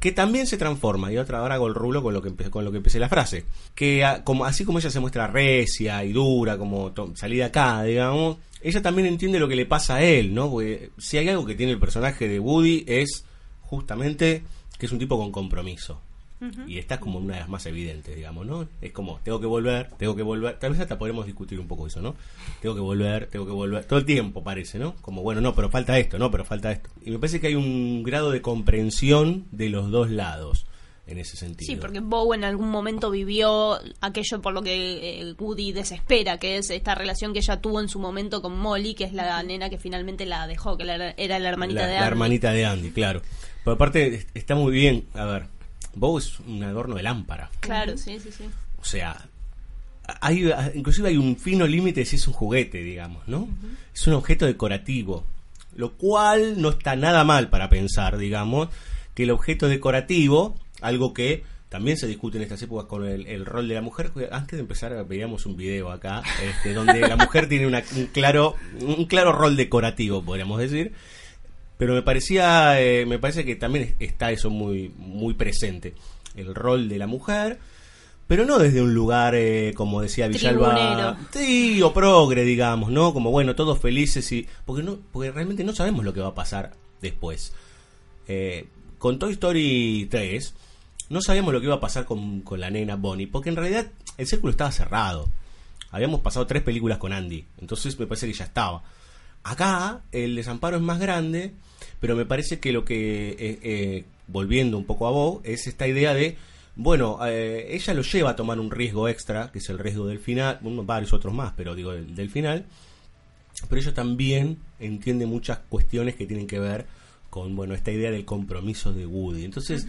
Que también se transforma, y otra ahora hago el rulo con lo que empecé, con lo que empecé la frase. Que a- como, así como ella se muestra recia y dura, como to- salida acá, digamos, ella también entiende lo que le pasa a él, ¿no? Porque si hay algo que tiene el personaje de Woody es justamente que es un tipo con compromiso. Y esta es como una de las más evidentes, digamos, ¿no? Es como, tengo que volver, tengo que volver. Tal vez hasta podremos discutir un poco eso, ¿no? Tengo que volver, tengo que volver. Todo el tiempo parece, ¿no? Como, bueno, no, pero falta esto, no, pero falta esto. Y me parece que hay un grado de comprensión de los dos lados en ese sentido. Sí, porque Bow en algún momento vivió aquello por lo que eh, Woody desespera, que es esta relación que ella tuvo en su momento con Molly, que es la nena que finalmente la dejó, que la- era la hermanita la, de la Andy. hermanita de Andy, claro. Pero aparte, es- está muy bien. A ver, Bow es un adorno de lámpara. Claro, sí, sí, sí. O sea, hay, inclusive hay un fino límite si es un juguete, digamos, ¿no? Es un objeto decorativo, lo cual no está nada mal para pensar, digamos, que el objeto decorativo, algo que también se discute en estas épocas con el, el rol de la mujer. Antes de empezar veíamos un video acá, este, donde la mujer tiene una- un claro, un claro rol decorativo, podríamos decir. Pero me parecía, eh, me parece que también está eso muy, muy presente. El rol de la mujer, pero no desde un lugar, eh, como decía Villalba, sí, o progre, digamos, ¿no? Como bueno, todos felices y. Porque, no, porque realmente no sabemos lo que va a pasar después. Eh, con Toy Story 3, no sabíamos lo que iba a pasar con, con la nena Bonnie, porque en realidad el círculo estaba cerrado. Habíamos pasado tres películas con Andy, entonces me parece que ya estaba. Acá el desamparo es más grande, pero me parece que lo que, eh, eh, volviendo un poco a Bob, es esta idea de, bueno, eh, ella lo lleva a tomar un riesgo extra, que es el riesgo del final, bueno, varios otros más, pero digo, el del final, pero ella también entiende muchas cuestiones que tienen que ver con, bueno, esta idea del compromiso de Woody. Entonces,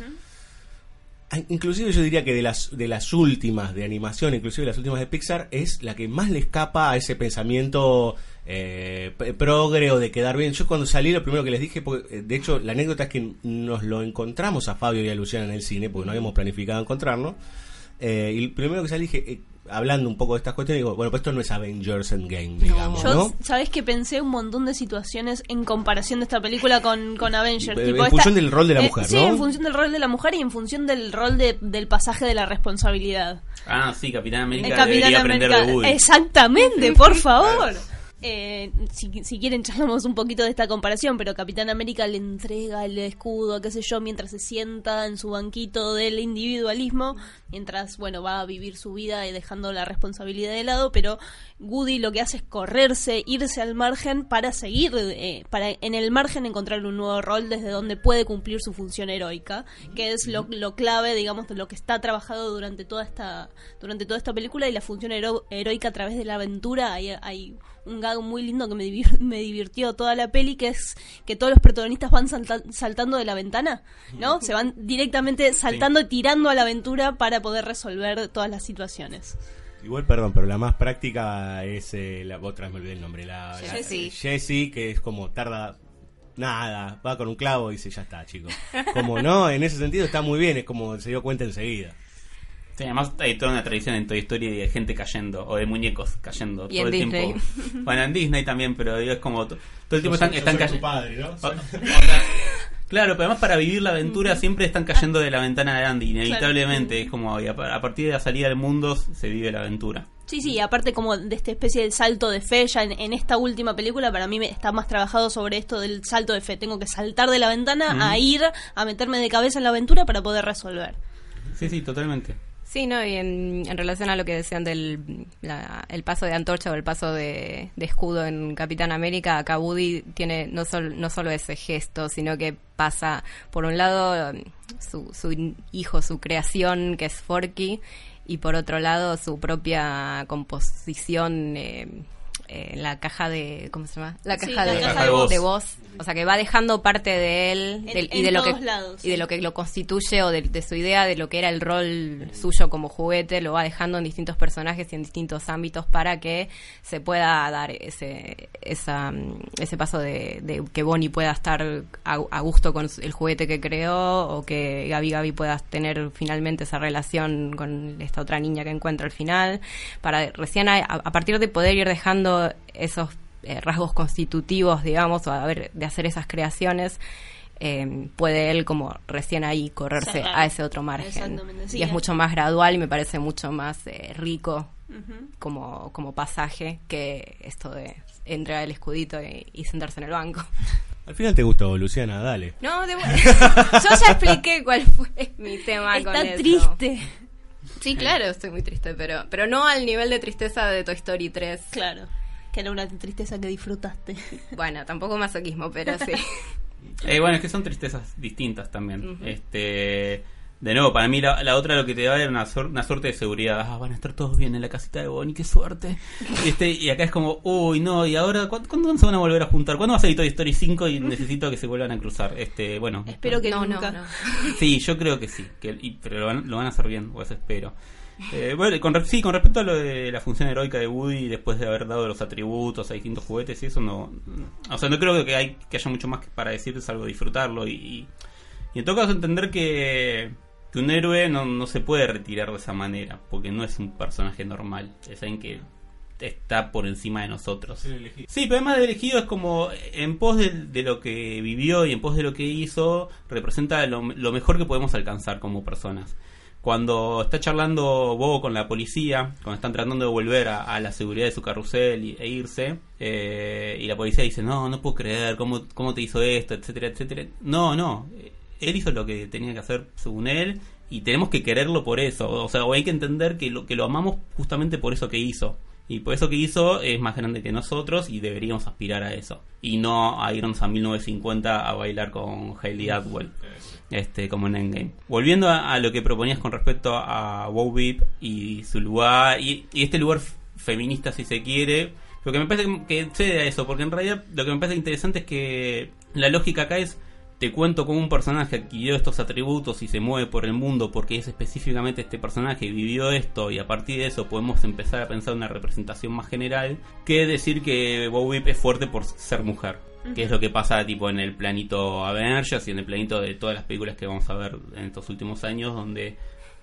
Inclusive yo diría que de las, de las últimas de animación, inclusive las últimas de Pixar, es la que más le escapa a ese pensamiento eh, progre o de quedar bien. Yo cuando salí lo primero que les dije, porque, eh, de hecho la anécdota es que nos lo encontramos a Fabio y a Luciana en el cine, porque no habíamos planificado encontrarnos, eh, y el primero que salí dije, eh, hablando un poco de estas cuestiones, digo, bueno, pues esto no es Avengers Endgame, digamos, Yo, ¿no? ¿sabés que pensé un montón de situaciones en comparación de esta película con, con Avengers? En Tipo, función del rol de la mujer, Sí, ¿no? en función del rol de la mujer y en función del rol de- del pasaje de la responsabilidad. Ah, sí, Capitán América El Capitán debería aprender de Woody. Exactamente, por favor. Eh, si, quieren charlamos un poquito de esta comparación, pero Capitán América le entrega el escudo, qué sé yo, mientras se sienta en su banquito del individualismo, mientras, bueno, va a vivir su vida y dejando la responsabilidad de lado, pero Woody lo que hace es correrse, irse al margen para seguir, eh, para en el margen encontrar un nuevo rol desde donde puede cumplir su función heroica, que es lo, lo clave, digamos, de lo que está trabajado durante toda esta, durante toda esta película y la función hero- heroica a través de la aventura. Hay un gag muy lindo que me, divir- me divirtió toda la peli, que es que todos los protagonistas van salta- saltando de la ventana, ¿no? Se van directamente saltando y tirando a la aventura para poder resolver todas las situaciones. Igual, perdón, pero la más práctica es eh, la otra, me olvidé el nombre, la, la- Jessie. Jessie, que es como tarda nada, va con un clavo y dice, ya está, chicos. Como no, en ese sentido está muy bien, es como se dio cuenta enseguida. Sí, además hay toda una tradición en Toy Story de gente cayendo, o de muñecos cayendo Y todo el Disney. tiempo. Bueno, en Disney también, pero digo, es como to- todo el tiempo están, están cayendo. padre, ¿no? O- o sea, Claro, pero además para vivir la aventura siempre están cayendo de la ventana de Andy, inevitablemente. Es como y a, a partir de la salida del mundo se vive la aventura. Sí, sí, aparte como de esta especie de salto de fe, ya en, en esta última película para mí me está más trabajado sobre esto del salto de fe. Tengo que saltar de la ventana a ir a meterme de cabeza en la aventura para poder resolver. Sí, sí, totalmente. Sí, no, y en, relación a lo que decían del la- el paso de antorcha o el paso de, de escudo en Capitán América, acá Woody tiene no, sol- no solo ese gesto, sino que pasa, por un lado, su, su hijo, su creación, que es Forky, y por otro lado, su propia composición eh, eh, en la caja de. ¿Cómo se llama? La Sí, caja, la de, caja de voz. de voz. O sea, que va dejando parte de él En- y, en de lo que, lados, y de lo que lo constituye o de, de su idea de lo que era el rol suyo como juguete, lo va dejando en distintos personajes y en distintos ámbitos para que se pueda dar ese esa, ese paso de, de que Bonnie pueda estar a, a gusto con el juguete que creó o que Gabi Gabi pueda tener finalmente esa relación con esta otra niña que encuentra al final, para recién a, a partir de poder ir dejando esos eh, rasgos constitutivos, digamos, o a ver, de hacer esas creaciones, eh, puede él como recién ahí correrse Cerrar. a ese otro margen. Exactamente, sí, y es es- mucho más gradual y me parece mucho más eh, rico como, como pasaje que esto de entrar el escudito y, y sentarse en el banco. Al final te gustó, Luciana, dale. No, de. Yo ya expliqué cuál fue mi tema con Está eso. triste. Sí, claro, estoy muy triste, pero, pero no al nivel de tristeza de Toy Story 3. Claro, que era una tristeza que disfrutaste. Bueno, tampoco masoquismo, pero sí. Eh, bueno, es que son tristezas distintas también. Este, de nuevo, para mí la, la otra lo que te da es una, una suerte de seguridad. Ah, van a estar todos bien en la casita de Bonnie, qué suerte. Este, y acá es como, uy, no, y ahora, ¿cu- ¿cuándo se van a volver a juntar? ¿Cuándo va a salir Toy Story 5 y necesito que se vuelvan a cruzar? Este, bueno. Espero que no, nunca. no, no. Sí, yo creo que sí, que, y- pero lo van, lo van a hacer bien, o eso espero. Eh, bueno, con, sí, con respecto a lo de la función heroica de Woody, después de haber dado los atributos a distintos juguetes y eso, no. O sea, no creo que, hay, que haya mucho más para decir, salvo disfrutarlo. Y, y, y en todo caso, entender que, que un héroe no, no se puede retirar de esa manera, porque no es un personaje normal, es alguien que está por encima de nosotros. Sí, pero además de elegido es como en pos de, de lo que vivió y en pos de lo que hizo, representa lo, lo mejor que podemos alcanzar como personas. Cuando está charlando Bobo con la policía, cuando están tratando de volver a, la seguridad de su carrusel y- e irse, eh, y la policía dice, no, no puedo creer, ¿cómo, ¿cómo te hizo esto? etcétera, etcétera. No, no, él hizo lo que tenía que hacer según él y tenemos que quererlo por eso. O sea, hay que entender que lo, que lo amamos justamente por eso que hizo. Y por eso que hizo es más grande que nosotros y deberíamos aspirar a eso. Y no a irnos a 1950 a bailar con Hailey Atwell, este, como en Endgame. Volviendo a, lo que proponías con respecto a Wow Beep y su lugar, y, este lugar feminista si se quiere, lo que me parece que cede a eso, porque en realidad lo que me parece interesante es que la lógica acá es te cuento cómo un personaje adquirió estos atributos y se mueve por el mundo porque es específicamente este personaje y vivió esto y a partir de eso podemos empezar a pensar una representación más general que decir que Bob es fuerte por ser mujer. Que es lo que pasa tipo en el planito Avengers y en el planito de todas las películas que vamos a ver en estos últimos años donde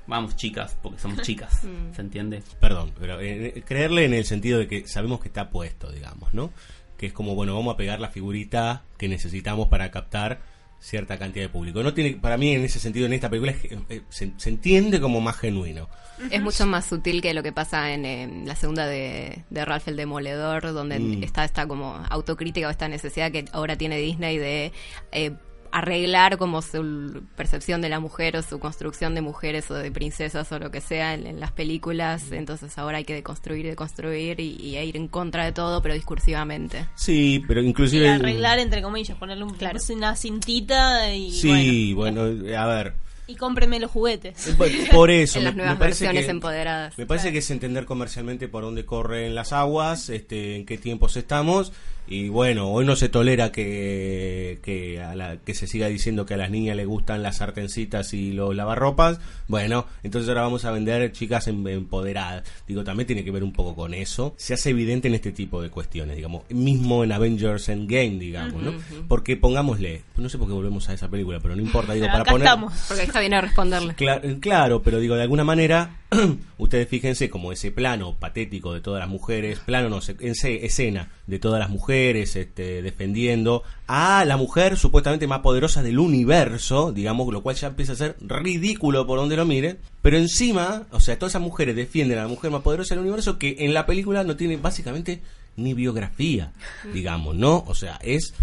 vamos chicas, porque somos chicas, ¿se entiende? Perdón, pero eh, creerle en el sentido de que sabemos que está puesto, digamos, ¿no? Que es como, bueno, vamos a pegar la figurita que necesitamos para captar cierta cantidad de público. No tiene, para mí, en ese sentido, en esta película es- eh, se, se entiende como más genuino. Es mucho más sutil que lo que pasa en, la segunda de, de Ralph el Demoledor, donde Mm. está esta como autocrítica o esta necesidad que ahora tiene Disney de eh, arreglar como su percepción de la mujer o su construcción de mujeres o de princesas o lo que sea en, en las películas. Entonces ahora hay que deconstruir, deconstruir y, y ir en contra de todo, pero discursivamente. Sí, pero Y inclusive... arreglar, entre comillas, ponerle un, Claro. una cintita y Sí, bueno, bueno, a ver, y cómpreme los juguetes. Por- Por eso, En me, las nuevas me parece versiones que, empoderadas. Me parece que es entender comercialmente por dónde corren las aguas, este, en qué tiempos estamos. Y bueno, hoy no se tolera que, que, a la, que se siga diciendo que a las niñas les gustan las sartencitas y los lavarropas. Bueno, entonces ahora vamos a vender chicas em- empoderadas. Digo, también tiene que ver un poco con eso. Se hace evidente en este tipo de cuestiones, digamos. Mismo en Avengers Endgame, digamos, ¿no? Porque pongámosle, no sé por qué volvemos a esa película, pero no importa, digo, Pero para acá poner... estamos. Porque está bien a responderle. Cla- claro, pero digo, de alguna manera, ustedes fíjense como ese plano patético de todas las mujeres, plano no sé, escena de todas las mujeres este, defendiendo a la mujer supuestamente más poderosa del universo, digamos, lo cual ya empieza a ser ridículo por donde lo mire, pero encima, o sea, todas esas mujeres defienden a la mujer más poderosa del universo que en la película no tiene básicamente ni biografía, digamos, ¿no? O sea, es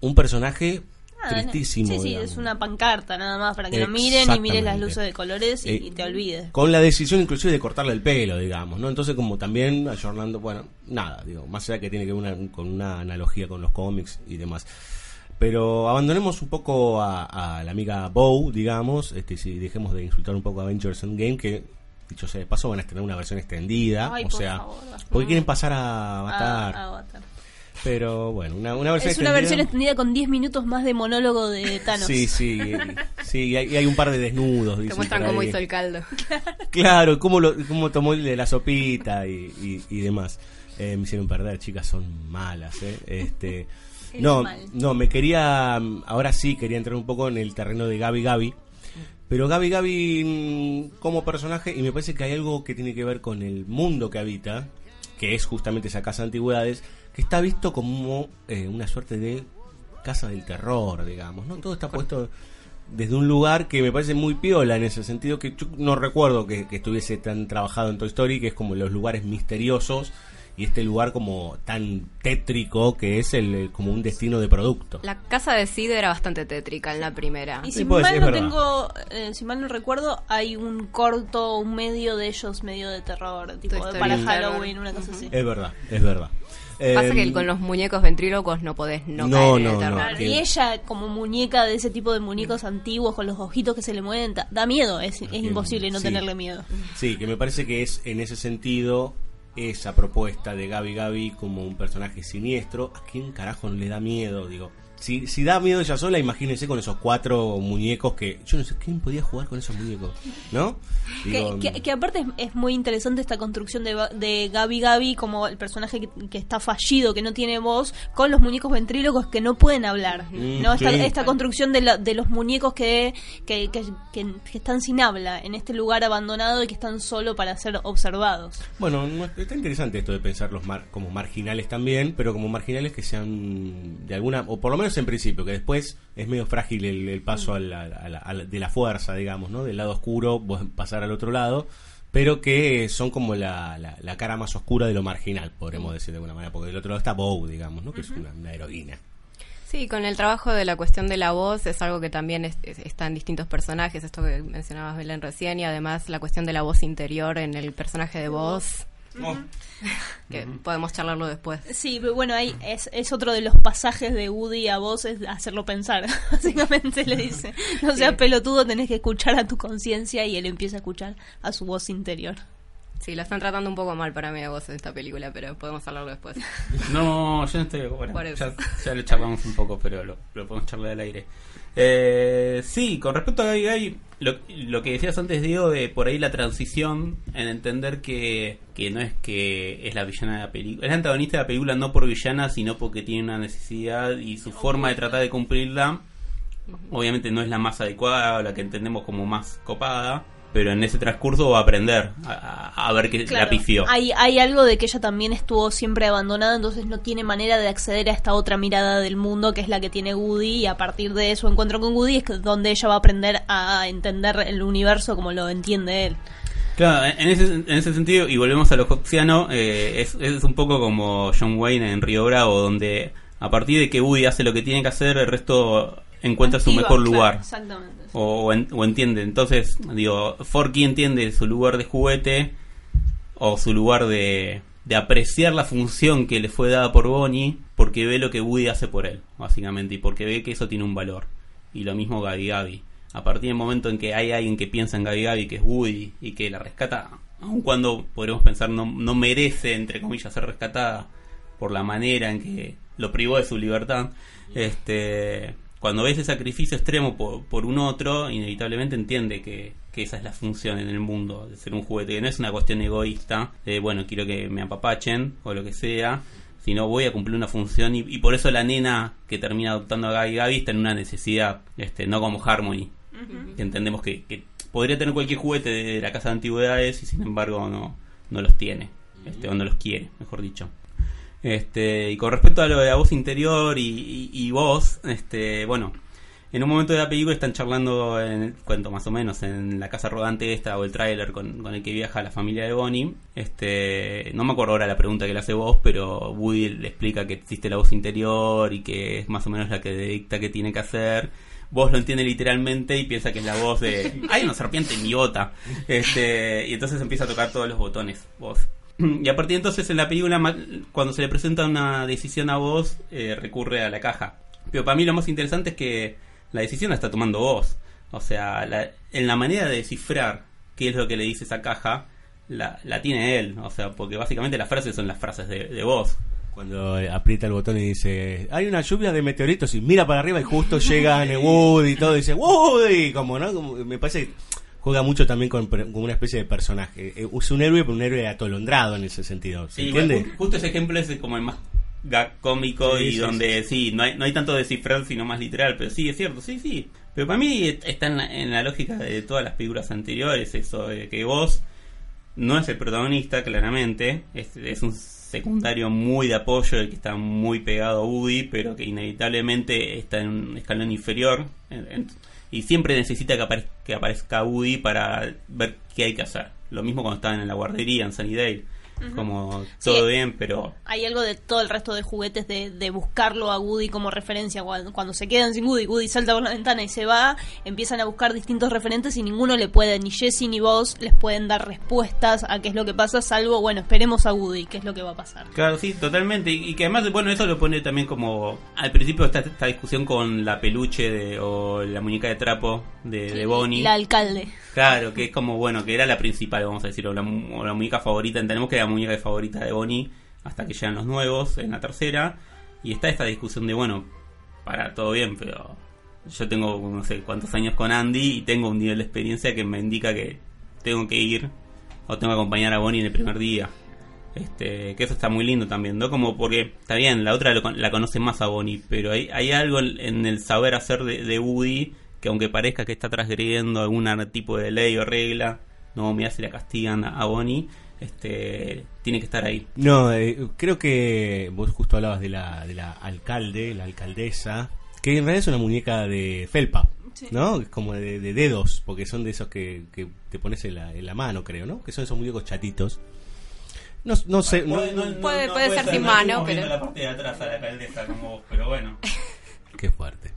un personaje Nada, tristísimo. Sí, sí, digamos. es una pancarta nada más para que lo miren y mires las luces de colores y, Eh, y te olvides. Con la decisión inclusive de cortarle el pelo, digamos, ¿no? Entonces como también ayornando, bueno, nada, digo, más allá que tiene que ver una- con una analogía con los cómics y demás. Pero abandonemos un poco a, a la amiga Bow, digamos, este, si dejemos de insultar un poco a Avengers Endgame, que dicho sea de paso van a estrenar una versión extendida, Ay, o sea, favor, porque quieren pasar a Avatar, Ah, Avatar. Pero bueno, una, una versión Es una extendida- versión extendida con 10 minutos más de monólogo de Thanos. Sí, sí, sí, y hay, y hay un par de desnudos. Te muestran cómo hizo el caldo. Claro, cómo, lo, cómo tomó el de la sopita y, y- y demás. Eh, me hicieron perder, chicas, son malas. ¿eh? Este, no, mal. no, me quería, ahora sí quería entrar un poco en el terreno de Gaby Gaby. Pero Gaby Gaby mm, como personaje, y me parece que hay algo que tiene que ver con el mundo que habita, que es justamente esa casa de antigüedades, que está visto como eh, una suerte de casa del terror, digamos, ¿no? Todo está puesto desde un lugar que me parece muy piola en ese sentido, que yo no recuerdo que, que estuviese tan trabajado en Toy Story, que es como los lugares misteriosos y este lugar como tan tétrico que es el, como un destino de producto. La casa de Sid era bastante tétrica en la primera. Y Sí, si mal no tengo, eh, si mal no recuerdo, hay un corto, un medio de ellos medio de terror, tipo para. Halloween, una cosa así. Es verdad, es verdad. Pasa que con los muñecos ventrílocos no podés no, No, caer en no, el terror. no. Claro, que- Y ella, como muñeca de ese tipo de muñecos antiguos con los ojitos que se le mueven, da, miedo, es, es imposible no sí. tenerle miedo. Sí, que me parece que es en ese sentido esa propuesta de Gaby Gaby como un personaje siniestro. ¿A quién carajo no le da miedo? Digo, si, si da miedo ella sola, imagínense con esos cuatro muñecos que yo no sé quién podía jugar con esos muñecos, ¿no? Digo, Que, que- que aparte es, es muy interesante esta construcción de, de Gaby Gaby como el personaje que, que está fallido, que no tiene voz, con los muñecos ventrílocos que no pueden hablar. Mm, ¿no? Esta, sí. esta construcción de, la- de los muñecos que, que, que- que- que están sin habla en este lugar abandonado y que están solo para ser observados. Bueno, no- está interesante esto de pensarlos mar- como marginales también, pero como marginales que sean de alguna, o por lo menos en principio, que después es medio frágil el, el paso a la- a la- a la- de la fuerza, digamos, ¿no? Del lado oscuro, pasar al otro lado, pero que son como la, la- la cara más oscura de lo marginal, podremos decir de alguna manera, porque del otro lado está Bow, digamos, ¿no? Que es una, una heroína. Sí, con el trabajo de la cuestión de la voz es algo que también es- es- está en distintos personajes, esto que mencionabas Belén recién, y además la cuestión de la voz interior en el personaje de voz, que podemos charlarlo después. Sí, pero bueno, ahí es, es otro de los pasajes de Woody a vos, es hacerlo pensar. Básicamente le dice, no seas pelotudo, tenés que escuchar a tu conciencia y él empieza a escuchar a su voz interior. Sí, lo están tratando un poco mal para mí a vos en esta película, pero podemos hablarlo después. No, yo no estoy. Bueno, ya, ya lo charlamos un poco, pero lo, lo podemos charlar al aire. Eh, sí, con respecto a Gaby Gaby, lo, lo que decías antes, Diego, de por ahí la transición en entender que, que no es que es la villana de la película, es la antagonista de la película no por villana, sino porque tiene una necesidad y su forma de tratar de cumplirla, obviamente no es la más adecuada o la que entendemos como más copada. Pero en ese transcurso va a aprender a, a- ver que la Claro, pifió. Hay, hay algo de que ella también estuvo siempre abandonada, entonces no tiene manera de acceder a esta otra mirada del mundo que es la que tiene Woody y a partir de su encuentro con Woody es donde ella va a aprender a entender el universo como lo entiende él. Claro, en ese, en ese sentido, y volvemos a lo hoxiano, eh, es, es un poco como John Wayne en Río Bravo, donde a partir de que Woody hace lo que tiene que hacer, el resto encuentra su mejor claro, lugar. exactamente. o, o en- o entiende. Entonces, digo, Forky entiende su lugar de juguete o su lugar de, de apreciar la función que le fue dada por Bonnie porque ve lo que Woody hace por él, básicamente, y porque ve que eso tiene un valor. Y lo mismo Gabi Gabi. A partir del momento en que hay alguien que piensa en Gabi Gabi, que es Woody, y que la rescata, aun cuando podríamos pensar no, no merece, entre comillas, ser rescatada por la manera en que lo privó de su libertad, este cuando ve ese sacrificio extremo por, por un otro, inevitablemente entiende que, que esa es la función en el mundo, de ser un juguete, que no es una cuestión egoísta, de bueno, quiero que me apapachen o lo que sea, sino voy a cumplir una función y, y por eso la nena que termina adoptando a Gaby Gaby está en una necesidad, este no como Harmony, que entendemos que, que podría tener cualquier juguete de la casa de antigüedades y sin embargo no, no los tiene, este, o no los quiere, mejor dicho. Este, y con respecto a lo de la voz interior y, y- voz, este, bueno, en un momento de la están charlando, en el cuento más o menos, en la casa rodante esta o el tráiler con, con el que viaja la familia de Bonnie. Este, no me acuerdo ahora la pregunta que le hace vos, pero Woody le explica que existe la voz interior y que es más o menos la que dicta que tiene que hacer. Vos lo entiende literalmente y piensa que es la voz de hay una serpiente en mi bota. Este, y entonces empieza a tocar todos los botones, vos. Y a partir de entonces en la película, cuando se le presenta una decisión a vos, eh, recurre a la caja. Pero para mí lo más interesante es que la decisión la está tomando vos. O sea, la- en la manera de descifrar qué es lo que le dice esa caja, la, la tiene él. O sea, porque básicamente las frases son las frases de, de vos. Cuando aprieta el botón y dice, hay una lluvia de meteoritos y mira para arriba y justo llega Woody y todo y dice, Woody, como no, Como- me parece juega mucho también con, con una especie de personaje. Eh, Es un héroe, pero un héroe atolondrado en ese sentido. ¿Se Sí, entiende? bueno, ju- justo ese ejemplo es como el más cómico Sí, y sí, donde sí, no, hay, no hay tanto descifrar sino más literal, pero sí, es cierto, sí, sí. Pero para mí está en la, en la lógica de todas las películas anteriores, eso de que vos no es el protagonista, claramente, es, es un secundario muy de apoyo, el que está muy pegado a Woody, pero que inevitablemente está en un escalón inferior en- en- y siempre necesita que, apare- que aparezca Woody para ver qué hay que hacer. Lo mismo cuando estaban en la guardería en Sunnydale. Como todo Sí. bien, pero Hay algo de todo el resto de juguetes de, de buscarlo a Woody como referencia. Cuando, cuando se quedan sin Woody, Woody salta por la ventana y se va, empiezan a buscar distintos referentes y ninguno le puede, ni Jesse ni vos, les pueden dar respuestas a qué es lo que pasa, salvo, bueno, esperemos a Woody, qué es lo que va a pasar. Claro, sí, totalmente. Y, y que además, bueno, eso lo pone también como. Al principio está esta discusión con la peluche de, o la muñeca de trapo de, de Bonnie. La alcalde. Claro, que es como, bueno, que era la principal, vamos a decir, o la, o la muñeca favorita. Entendemos que era muñeca favorita de Bonnie hasta que llegan los nuevos en la tercera. Y está esta discusión de, bueno, para todo bien, pero yo tengo no sé cuántos años con Andy y tengo un nivel de experiencia que me indica que tengo que ir o tengo que acompañar a Bonnie en el primer día. Este, que eso está muy lindo también, ¿no? Como porque, está bien, la otra lo la conoce más a Bonnie, pero hay, hay algo en, el saber hacer de, de Woody que aunque parezca que está transgrediendo algún tipo de ley o regla, no, mira si la castigan a Bonnie, este, tiene que estar ahí. No, eh, creo que vos justo hablabas de la, de la alcalde, la alcaldesa, que en realidad es una muñeca de felpa, ¿no? Es como de, de dedos, porque son de esos que, que te pones en la, en la mano, creo, ¿no? Que son esos muñecos chatitos. No, no sé, no- Puede- puede ser sin mano, pero- la parte de atrás a la alcaldesa como vos, pero bueno. Qué fuerte.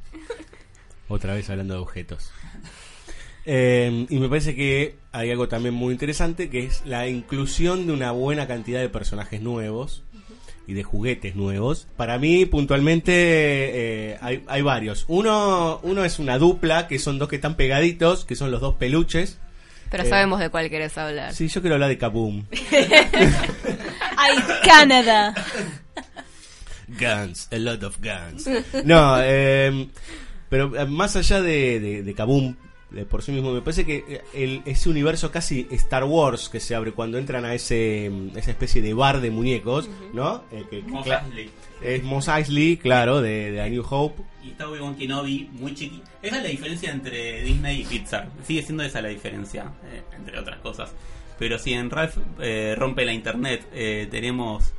Otra vez hablando de objetos. Eh, y me parece que hay algo también muy interesante que es la inclusión de una buena cantidad de personajes nuevos y de juguetes nuevos. Para mí, puntualmente, eh, hay, hay varios. Uno, uno es una dupla, que son dos que están pegaditos, que son los dos peluches. Pero Eh, sabemos de cuál querés hablar. Sí, yo quiero hablar de Kaboom. ¡Ay, Canadá! Guns, a lot of guns. No, eh, pero eh, más allá de, de, de Kaboom, de por sí mismo. Me parece que eh, el, ese universo casi Star Wars que se abre cuando entran a ese mm, esa especie de bar de muñecos, ¿no? Eh, que- Mos Eisley. es Mos Eisley, claro, de, de A New Hope. Y está Obi-Wan Kenobi muy chiquito. Esa es la diferencia entre Disney y Pixar. Sigue siendo esa la diferencia, eh, entre otras cosas. Pero si en Ralph eh, rompe la internet, eh, tenemos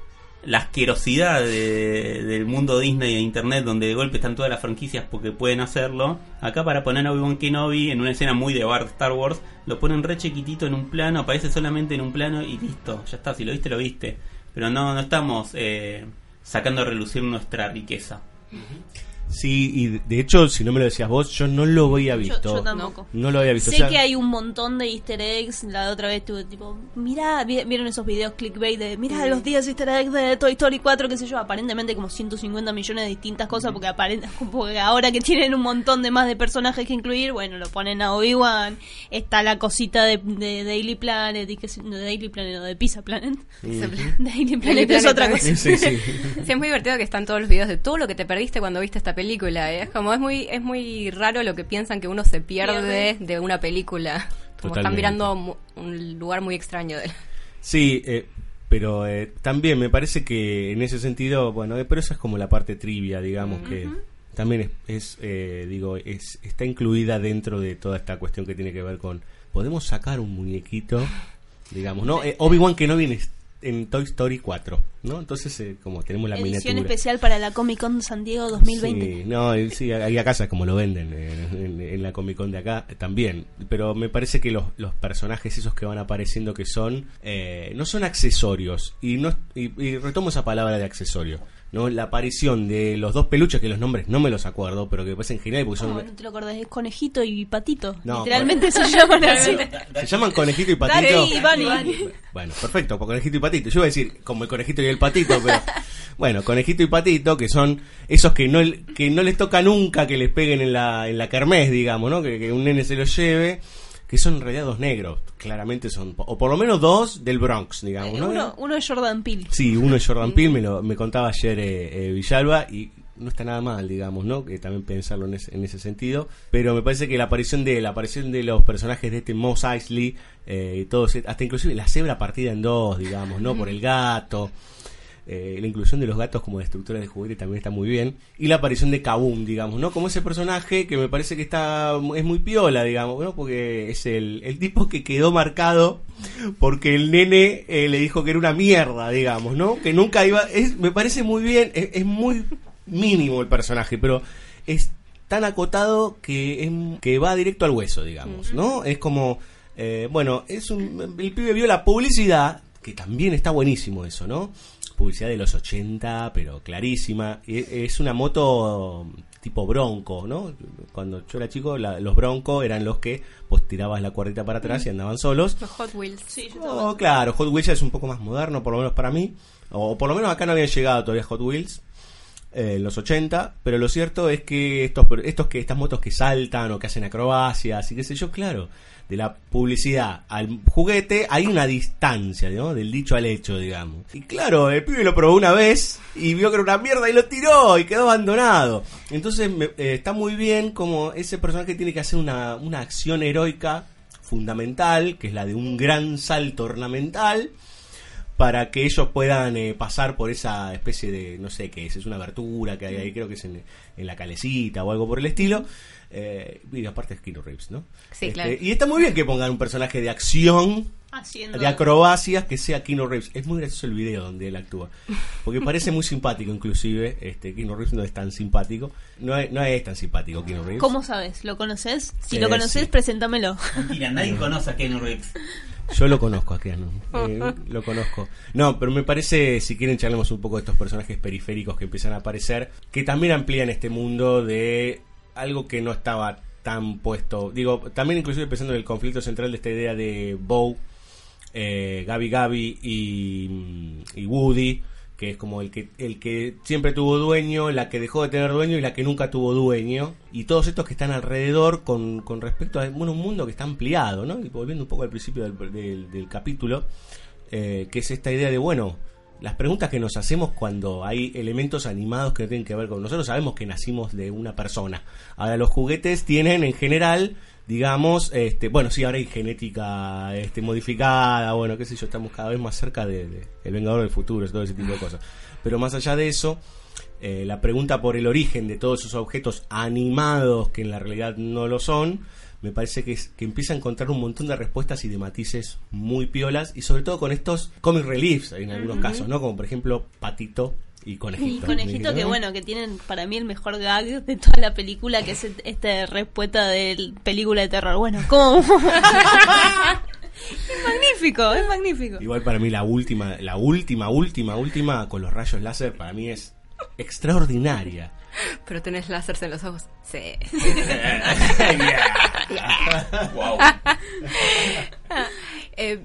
la asquerosidad de- del mundo Disney e internet, donde de golpe están todas las franquicias porque pueden hacerlo. Acá, para poner a Obi-Wan Kenobi en una escena muy de Bart Star Wars, lo ponen re chiquitito en un plano, aparece solamente en un plano y listo, ya está. Si lo viste, lo viste. Pero no, no estamos eh, sacando a relucir nuestra riqueza. Sí, y de- de hecho, si no me lo decías vos, yo no lo había visto. yo tampoco. No lo había visto. Sé o sea, que hay un montón de easter eggs. La otra vez tuve tipo, mirá, vi- vieron esos videos clickbait de, mirá los 10 easter eggs de Toy Story 4, qué sé yo, aparentemente como 150 millones de distintas cosas, porque, aparent porque ahora que tienen un montón de más de personajes que incluir, bueno, lo ponen a Obi-Wan, está la cosita de, de Daily Planet, y que, no, de Daily Planet, no, de Pizza Planet. Daily Planet es Planet otra cosa. Sí, sí. Sí, es muy divertido que están todos los videos de todo lo que te perdiste cuando viste esta película. ¿eh? Es como es muy es muy raro lo que piensan que uno se pierde de una película. Como están mirando un lugar muy extraño. De... Sí, eh, pero eh, también me parece que en ese sentido, bueno, eh, pero esa es como la parte trivia, digamos, que también es, es, eh, digo, es, está incluida dentro de toda esta cuestión que tiene que ver con, podemos sacar un muñequito, digamos, ¿no? Eh, Obi-Wan que no viene en Toy Story 4, ¿no? Entonces, eh, como tenemos la Edición miniatura. especial para la Comic Con San Diego 2020. Sí, no, eh, sí, ahí acá es como lo venden eh, en, en la Comic Con de acá eh, también. Pero me parece que los, los personajes esos que van apareciendo que son, eh, no son accesorios. Y, no, y, y retomo esa palabra de accesorio. ¿No? La aparición de los dos peluches, que los nombres no me los acuerdo, pero que me parecen geniales porque son... ¿Cómo no te lo acordás? Es conejito y patito. No, Literalmente se llaman así. Se llaman conejito y patito. Y Bunny. Bueno, perfecto, por conejito y patito. Yo iba a decir como el conejito y el patito, pero bueno, conejito y patito, que son esos que no que no les toca nunca que les peguen en la en la kermés, digamos, ¿no? Que, que un nene se los lleve, que son en realidad dos negros, claramente son o por lo menos dos del Bronx, digamos, ¿no? Uno, uno es Jordan Peele. Sí, uno es Jordan Peele, me, lo, me contaba ayer eh, eh, Villalba y no está nada mal, digamos, ¿no? Que también pensarlo en ese, en ese sentido. Pero me parece que la aparición de la aparición de los personajes de este Moss Eisley, eh, y todos, hasta inclusive la cebra partida en dos, digamos, ¿no? Por el gato. Eh, la inclusión de los gatos como destructores de juguete también está muy bien. Y la aparición de Kabum, digamos, ¿no? Como ese personaje que me parece que está es muy piola, digamos, ¿no? Porque es el, el tipo que quedó marcado porque el nene eh, le dijo que era una mierda, digamos, ¿no? Que nunca iba... Es, me parece muy bien, es, es muy mínimo el personaje, pero es tan acotado que, es- que va directo al hueso, digamos, ¿no? Es como... eh, bueno, es un, el pibe vio la publicidad, que también está buenísimo eso, ¿no? Publicidad de los 80, pero clarísima. Es una moto tipo bronco, ¿no? Cuando yo era chico, la- los broncos eran los que pues tirabas la cuerdita para atrás y andaban solos. Los Hot Wheels. Sí, yo Oh, claro, Hot Wheels es un poco más moderno, por lo menos para mí. O por lo menos acá no habían llegado todavía Hot Wheels eh, en los 80, pero lo cierto es que estos, estos que estas motos que saltan o que hacen acrobacias y qué sé yo, claro, de la publicidad al juguete hay una distancia, ¿no? Del dicho al hecho, digamos. Y claro, el pibe lo probó una vez y vio que era una mierda y lo tiró y quedó abandonado. Entonces me- eh, está muy bien como ese personaje tiene que hacer una, una acción heroica fundamental, que es la de un gran salto ornamental, para que ellos puedan eh, pasar por esa especie de, no sé qué es, es una abertura que hay ahí, creo que es en, en la calecita o algo por el estilo. Eh, y aparte es Keanu Reeves, ¿no? Sí, Este, claro. Y está muy bien que pongan un personaje de acción, Haciendo. de acrobacias, que sea Keanu Reeves. Es muy gracioso el video donde él actúa. Porque parece muy simpático, inclusive. Este, Keanu Reeves no es tan simpático. No es, no es tan simpático Keanu Reeves. ¿Cómo sabes? ¿Lo conoces? Si Eh, lo conoces, sí. preséntamelo. Mentira, nadie conoce a Keanu Reeves. Yo lo conozco a Keanu. eh, lo conozco. No, pero me parece, si quieren charlemos un poco de estos personajes periféricos que empiezan a aparecer, que también amplían este mundo de algo que no estaba tan puesto. Digo, también inclusive pensando en el conflicto central de esta idea de Bow, eh, Gabi Gabi y, mm, y Woody, que es como el que, el que siempre tuvo dueño, la que dejó de tener dueño y la que nunca tuvo dueño. Y todos estos que están alrededor con, con respecto a bueno, un mundo que está ampliado, ¿no? Y volviendo un poco al principio del, del- del capítulo, eh, que es esta idea de, bueno, las preguntas que nos hacemos cuando hay elementos animados que tienen que ver con nosotros, sabemos que nacimos de una persona. Ahora los juguetes tienen en general digamos, este, bueno, sí, ahora hay genética este, modificada, bueno, qué sé yo, estamos cada vez más cerca de, de El Vengador del Futuro, todo ese tipo de cosas. Pero más allá de eso, eh, la pregunta por el origen de todos esos objetos animados que en la realidad no lo son, me parece que, es- que empieza a encontrar un montón de respuestas y de matices muy piolas y sobre todo con estos comic reliefs en algunos casos, ¿no? Como por ejemplo Patito y Y Conejito. Conejito que ¿no? bueno, que tienen para mí el mejor gag de toda la película, que es esta respuesta de película de terror. Bueno, ¿cómo? es magnífico, es magnífico. Igual para mí la última, la última, última, última con los rayos láser para mí es extraordinaria. Pero tenés láseres en los ojos. Sí. wow. Eh,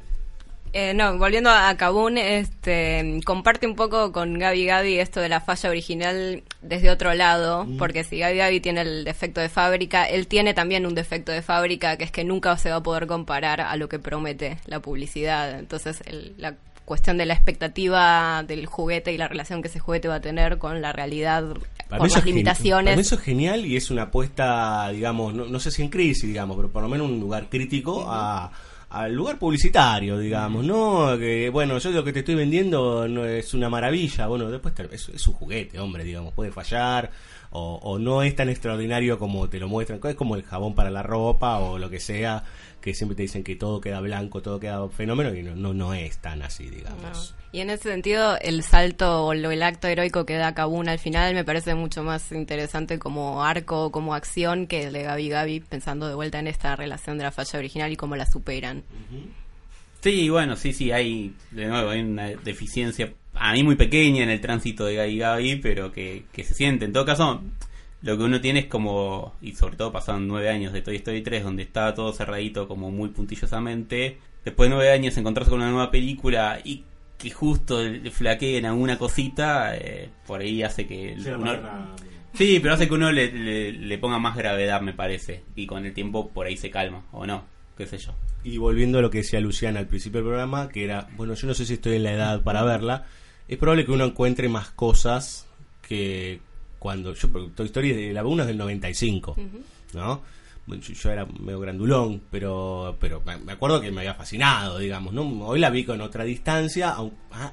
eh, no, volviendo a Kabun, este, comparte un poco con Gaby Gaby esto de la falla original desde otro lado, porque si Gaby Gaby tiene el defecto de fábrica, él tiene también un defecto de fábrica, que es que nunca se va a poder comparar a lo que promete la publicidad. Entonces, el- la cuestión de la expectativa del juguete y la relación que ese juguete va a tener con la realidad, Para con las limitaciones. para mí eso es genial y es una apuesta, digamos, no, no sé si en crisis, digamos, pero por lo menos un lugar crítico a al lugar publicitario, digamos, ¿no? Que, bueno, yo lo que te estoy vendiendo no es una maravilla, bueno, después te- es, es un juguete, hombre, digamos, puede fallar o, o no es tan extraordinario como te lo muestran, es como el jabón para la ropa o lo que sea, que siempre te dicen que todo queda blanco, todo queda fenómeno y no, no, no es tan así, digamos. Y en ese sentido, el salto o lo- el acto heroico que da Kabun al final me parece mucho más interesante como arco, como acción, que el de Gaby Gaby, pensando de vuelta en esta relación de la falla original y cómo la superan. Sí, bueno, sí, sí, hay, de nuevo, hay una deficiencia a mí muy pequeña en el tránsito de Gaby Gaby, pero que, que se siente. En todo caso, lo que uno tiene es como, y sobre todo pasaron nueve años de Toy Story 3, donde estaba todo cerradito como muy puntillosamente. Después de nueve años encontrarse con una nueva película y que justo le flaqueen alguna cosita, eh, por ahí hace que uno, Sí, pero hace que uno le, le, le ponga más gravedad, me parece. Y con el tiempo por ahí se calma, o no, qué sé yo. Y volviendo a lo que decía Luciana al principio del programa, que era, bueno, yo no sé si estoy en la edad para verla, es probable que uno encuentre más cosas que cuando yo, Toy Story, de la 1 es del 95, ¿no? Bueno, Yo, yo era medio grandulón, pero pero me acuerdo que me había fascinado, digamos, ¿no? Hoy la vi con otra distancia,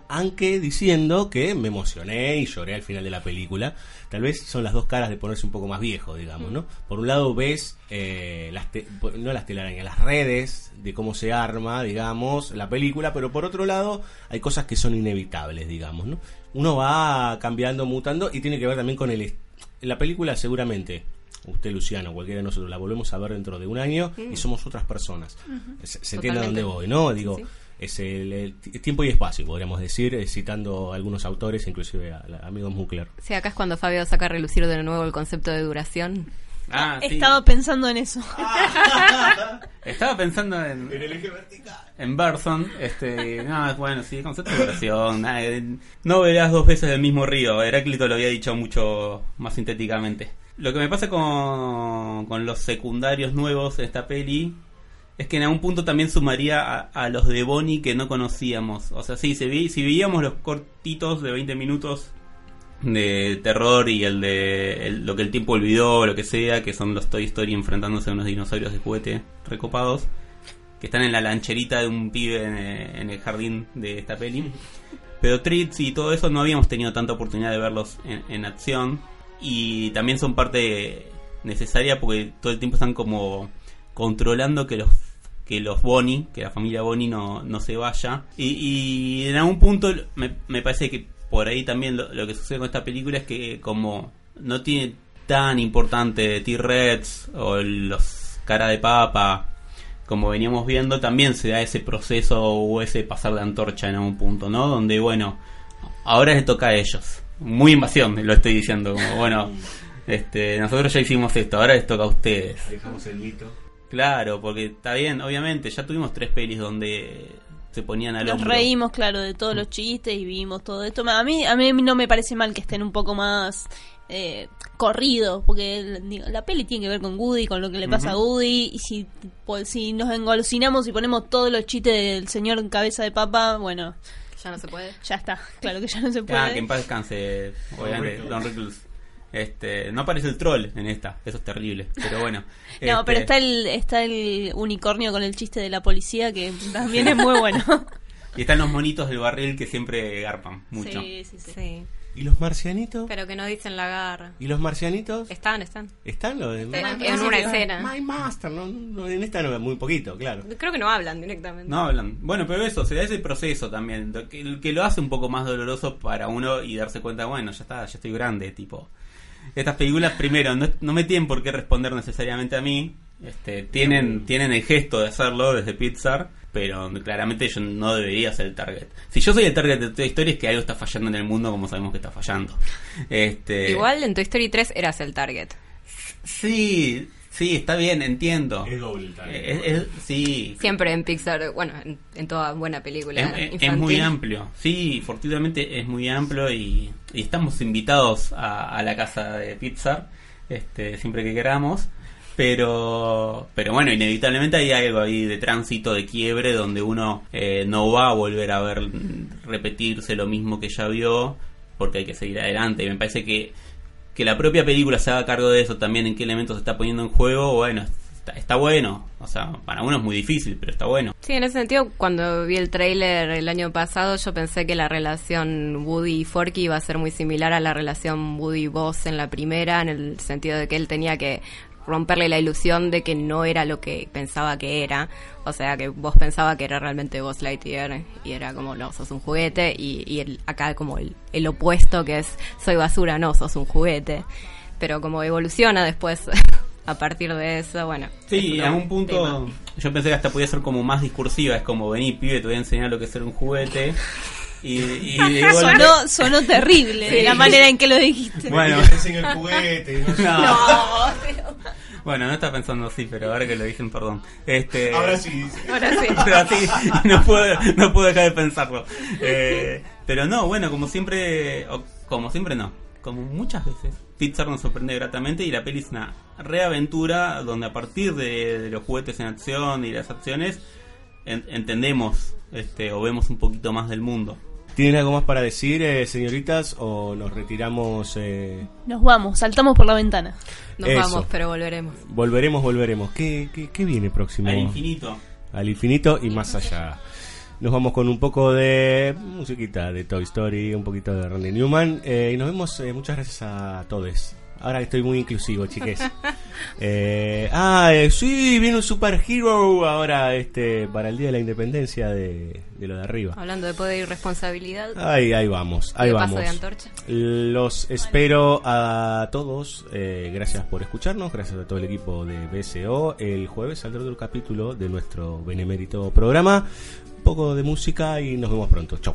aunque diciendo que me emocioné y lloré al final de la película. Tal vez son las dos caras de ponerse un poco más viejo, digamos, ¿no? Por un lado ves, eh, las te- no las telarañas, las redes de cómo se arma, digamos, la película, pero por otro lado hay cosas que son inevitables, digamos, ¿no? Uno va cambiando, mutando y tiene que ver también con el... La película seguramente, usted Luciano, cualquiera de nosotros, la volvemos a ver dentro de un año y somos otras personas. Se, se entiende a dónde voy, ¿no? Digo, Sí. es el, el ti- tiempo y espacio, podríamos decir, eh, citando a algunos autores, inclusive a, a amigos Mukler. Sí, acá es cuando Fabio saca a relucir de nuevo el concepto de duración. Ah, sí. Estaba pensando en eso. Estaba pensando en, el eje vertical. en Berson. Este, no, bueno, sí, concepto de eh, No verás dos veces el mismo río. Heráclito lo había dicho mucho más sintéticamente. Lo que me pasa con, con los secundarios nuevos de esta peli es que en algún punto también sumaría a, a los de Bonnie que no conocíamos. O sea, sí, se vi, si veíamos los cortitos de 20 minutos de terror y el de el- lo que el tiempo olvidó, lo que sea, que son los Toy Story enfrentándose a unos dinosaurios de juguete recopados, que están en la lancherita de un pibe en, en el jardín de esta peli. Pero Treats y todo eso no habíamos tenido tanta oportunidad de verlos en, en acción y también son parte necesaria porque todo el tiempo están como controlando que los que los Bonnie, que la familia Bonnie no, no se vaya. Y, en algún punto me, me parece que por ahí también lo, lo que sucede con esta película es que como no tiene tan importante T-Rex o los cara de papa como veníamos viendo, también se da ese proceso o ese pasar de antorcha en algún punto, ¿no? Donde, bueno, ahora les toca a ellos. Muy invasión, lo estoy diciendo, como, bueno, este, nosotros ya hicimos esto, ahora les toca a ustedes. Dejamos el mito. Claro, porque está bien, obviamente, ya tuvimos tres pelis donde se ponían al Nos hombro. reímos, claro, de todos los chistes y vimos todo esto. A mí, a mí no me parece mal que estén un poco más eh, corridos, porque el- digo, la peli tiene que ver con Woody, con lo que le pasa a Woody. Y si, pues, si nos engolosinamos y ponemos todos los chistes del señor cabeza de papa, bueno, Ya no se puede. ya está. Claro que ya no se puede. Ah, que en paz descanse, obviamente. Don Rickles. Este, no aparece el troll en esta, eso es terrible, pero bueno. No, Este, pero está el, está el unicornio con el chiste de la policía que también es muy bueno. Y están los monitos del barril que siempre garpan mucho. Sí, sí, sí. Sí. ¿Y los marcianitos? Pero que no dicen la garra. ¿Y los marcianitos? Están, están. ¿Están los de En- My en una escena. My Master, no, no, en esta no, muy poquito, claro. Creo que no hablan directamente. No hablan. Bueno, pero eso, se da ese proceso también, que, que lo hace un poco más doloroso para uno y darse cuenta, bueno, ya está, ya estoy grande, tipo. Estas películas, primero, no, no me tienen por qué responder necesariamente a mí. Este, tienen, tienen el gesto de hacerlo desde Pixar, pero claramente yo no debería ser el target. Si yo soy el target de Toy Story es que algo está fallando en el mundo como sabemos que está fallando. Este, Igual en Toy Story 3 eras el target. Sí, sí, está bien, entiendo. Es doble el target. Es- es- sí, Siempre en Pixar, bueno, en, en toda buena película es muy amplio, sí, fortuitamente es muy amplio y, y estamos invitados a, a la casa de Pixar este, siempre que queramos. Pero, pero bueno, inevitablemente hay algo ahí de tránsito, de quiebre, donde uno eh, no va a volver a ver repetirse lo mismo que ya vio, porque hay que seguir adelante. Y me parece que, que la propia película se haga cargo de eso también, en qué elementos se está poniendo en juego, bueno, está, bueno. O sea, para uno es muy difícil, pero está bueno. Sí, en ese sentido, cuando vi el tráiler el año pasado, yo pensé que la relación Woody y Forky iba a ser muy similar a la relación Woody-Boss en la primera, en el sentido de que él tenía que romperle la ilusión de que no era lo que pensaba que era. O sea, que vos pensaba que era realmente Buzz Lightyear y era como, no, sos un juguete. Y, y el, acá como el, el opuesto que es, soy basura, no, sos un juguete. Pero como evoluciona después a partir de eso, bueno. Sí, es en otro algún punto tema. yo pensé que hasta podía ser como más discursiva, es como vení pibe, te voy a enseñar lo que es ser un juguete. Y, y Sonó, sonó terrible de la manera en que lo dijiste. Bueno. El juguete. no. No. Bueno, no está pensando así, pero ahora que lo dicen, perdón. Este, Ahora sí. Ahora sí. pero así no puedo, no puedo dejar de pensarlo. Eh, pero no, bueno, como siempre, o como siempre no, como muchas veces, Pixar nos sorprende gratamente y la peli es una reaventura donde a partir de, de los juguetes en acción y las acciones en- entendemos este, o vemos un poquito más del mundo. ¿Tienen algo más para decir, eh, señoritas, o nos retiramos? eh? Nos vamos, saltamos por la ventana. Nos Eso. vamos, pero volveremos. Volveremos, volveremos. ¿Qué, qué, qué viene próximo? Al infinito. Al infinito y más allá. Nos vamos con un poco de musiquita de Toy Story, un poquito de Randy Newman. eh, y nos vemos. eh, muchas gracias a todos. Ahora estoy muy inclusivo, chiques. Eh, ah, eh, sí, viene un superhero ahora este para el Día de la Independencia de, de lo de arriba. Hablando de poder y responsabilidad. Ahí, ahí vamos, ahí vamos. paso de antorcha. Los espero a todos. eh, gracias por escucharnos. Gracias a todo el equipo de BSO. El jueves saldrá otro capítulo de nuestro benemérito programa. Un poco de música y nos vemos pronto. Chau.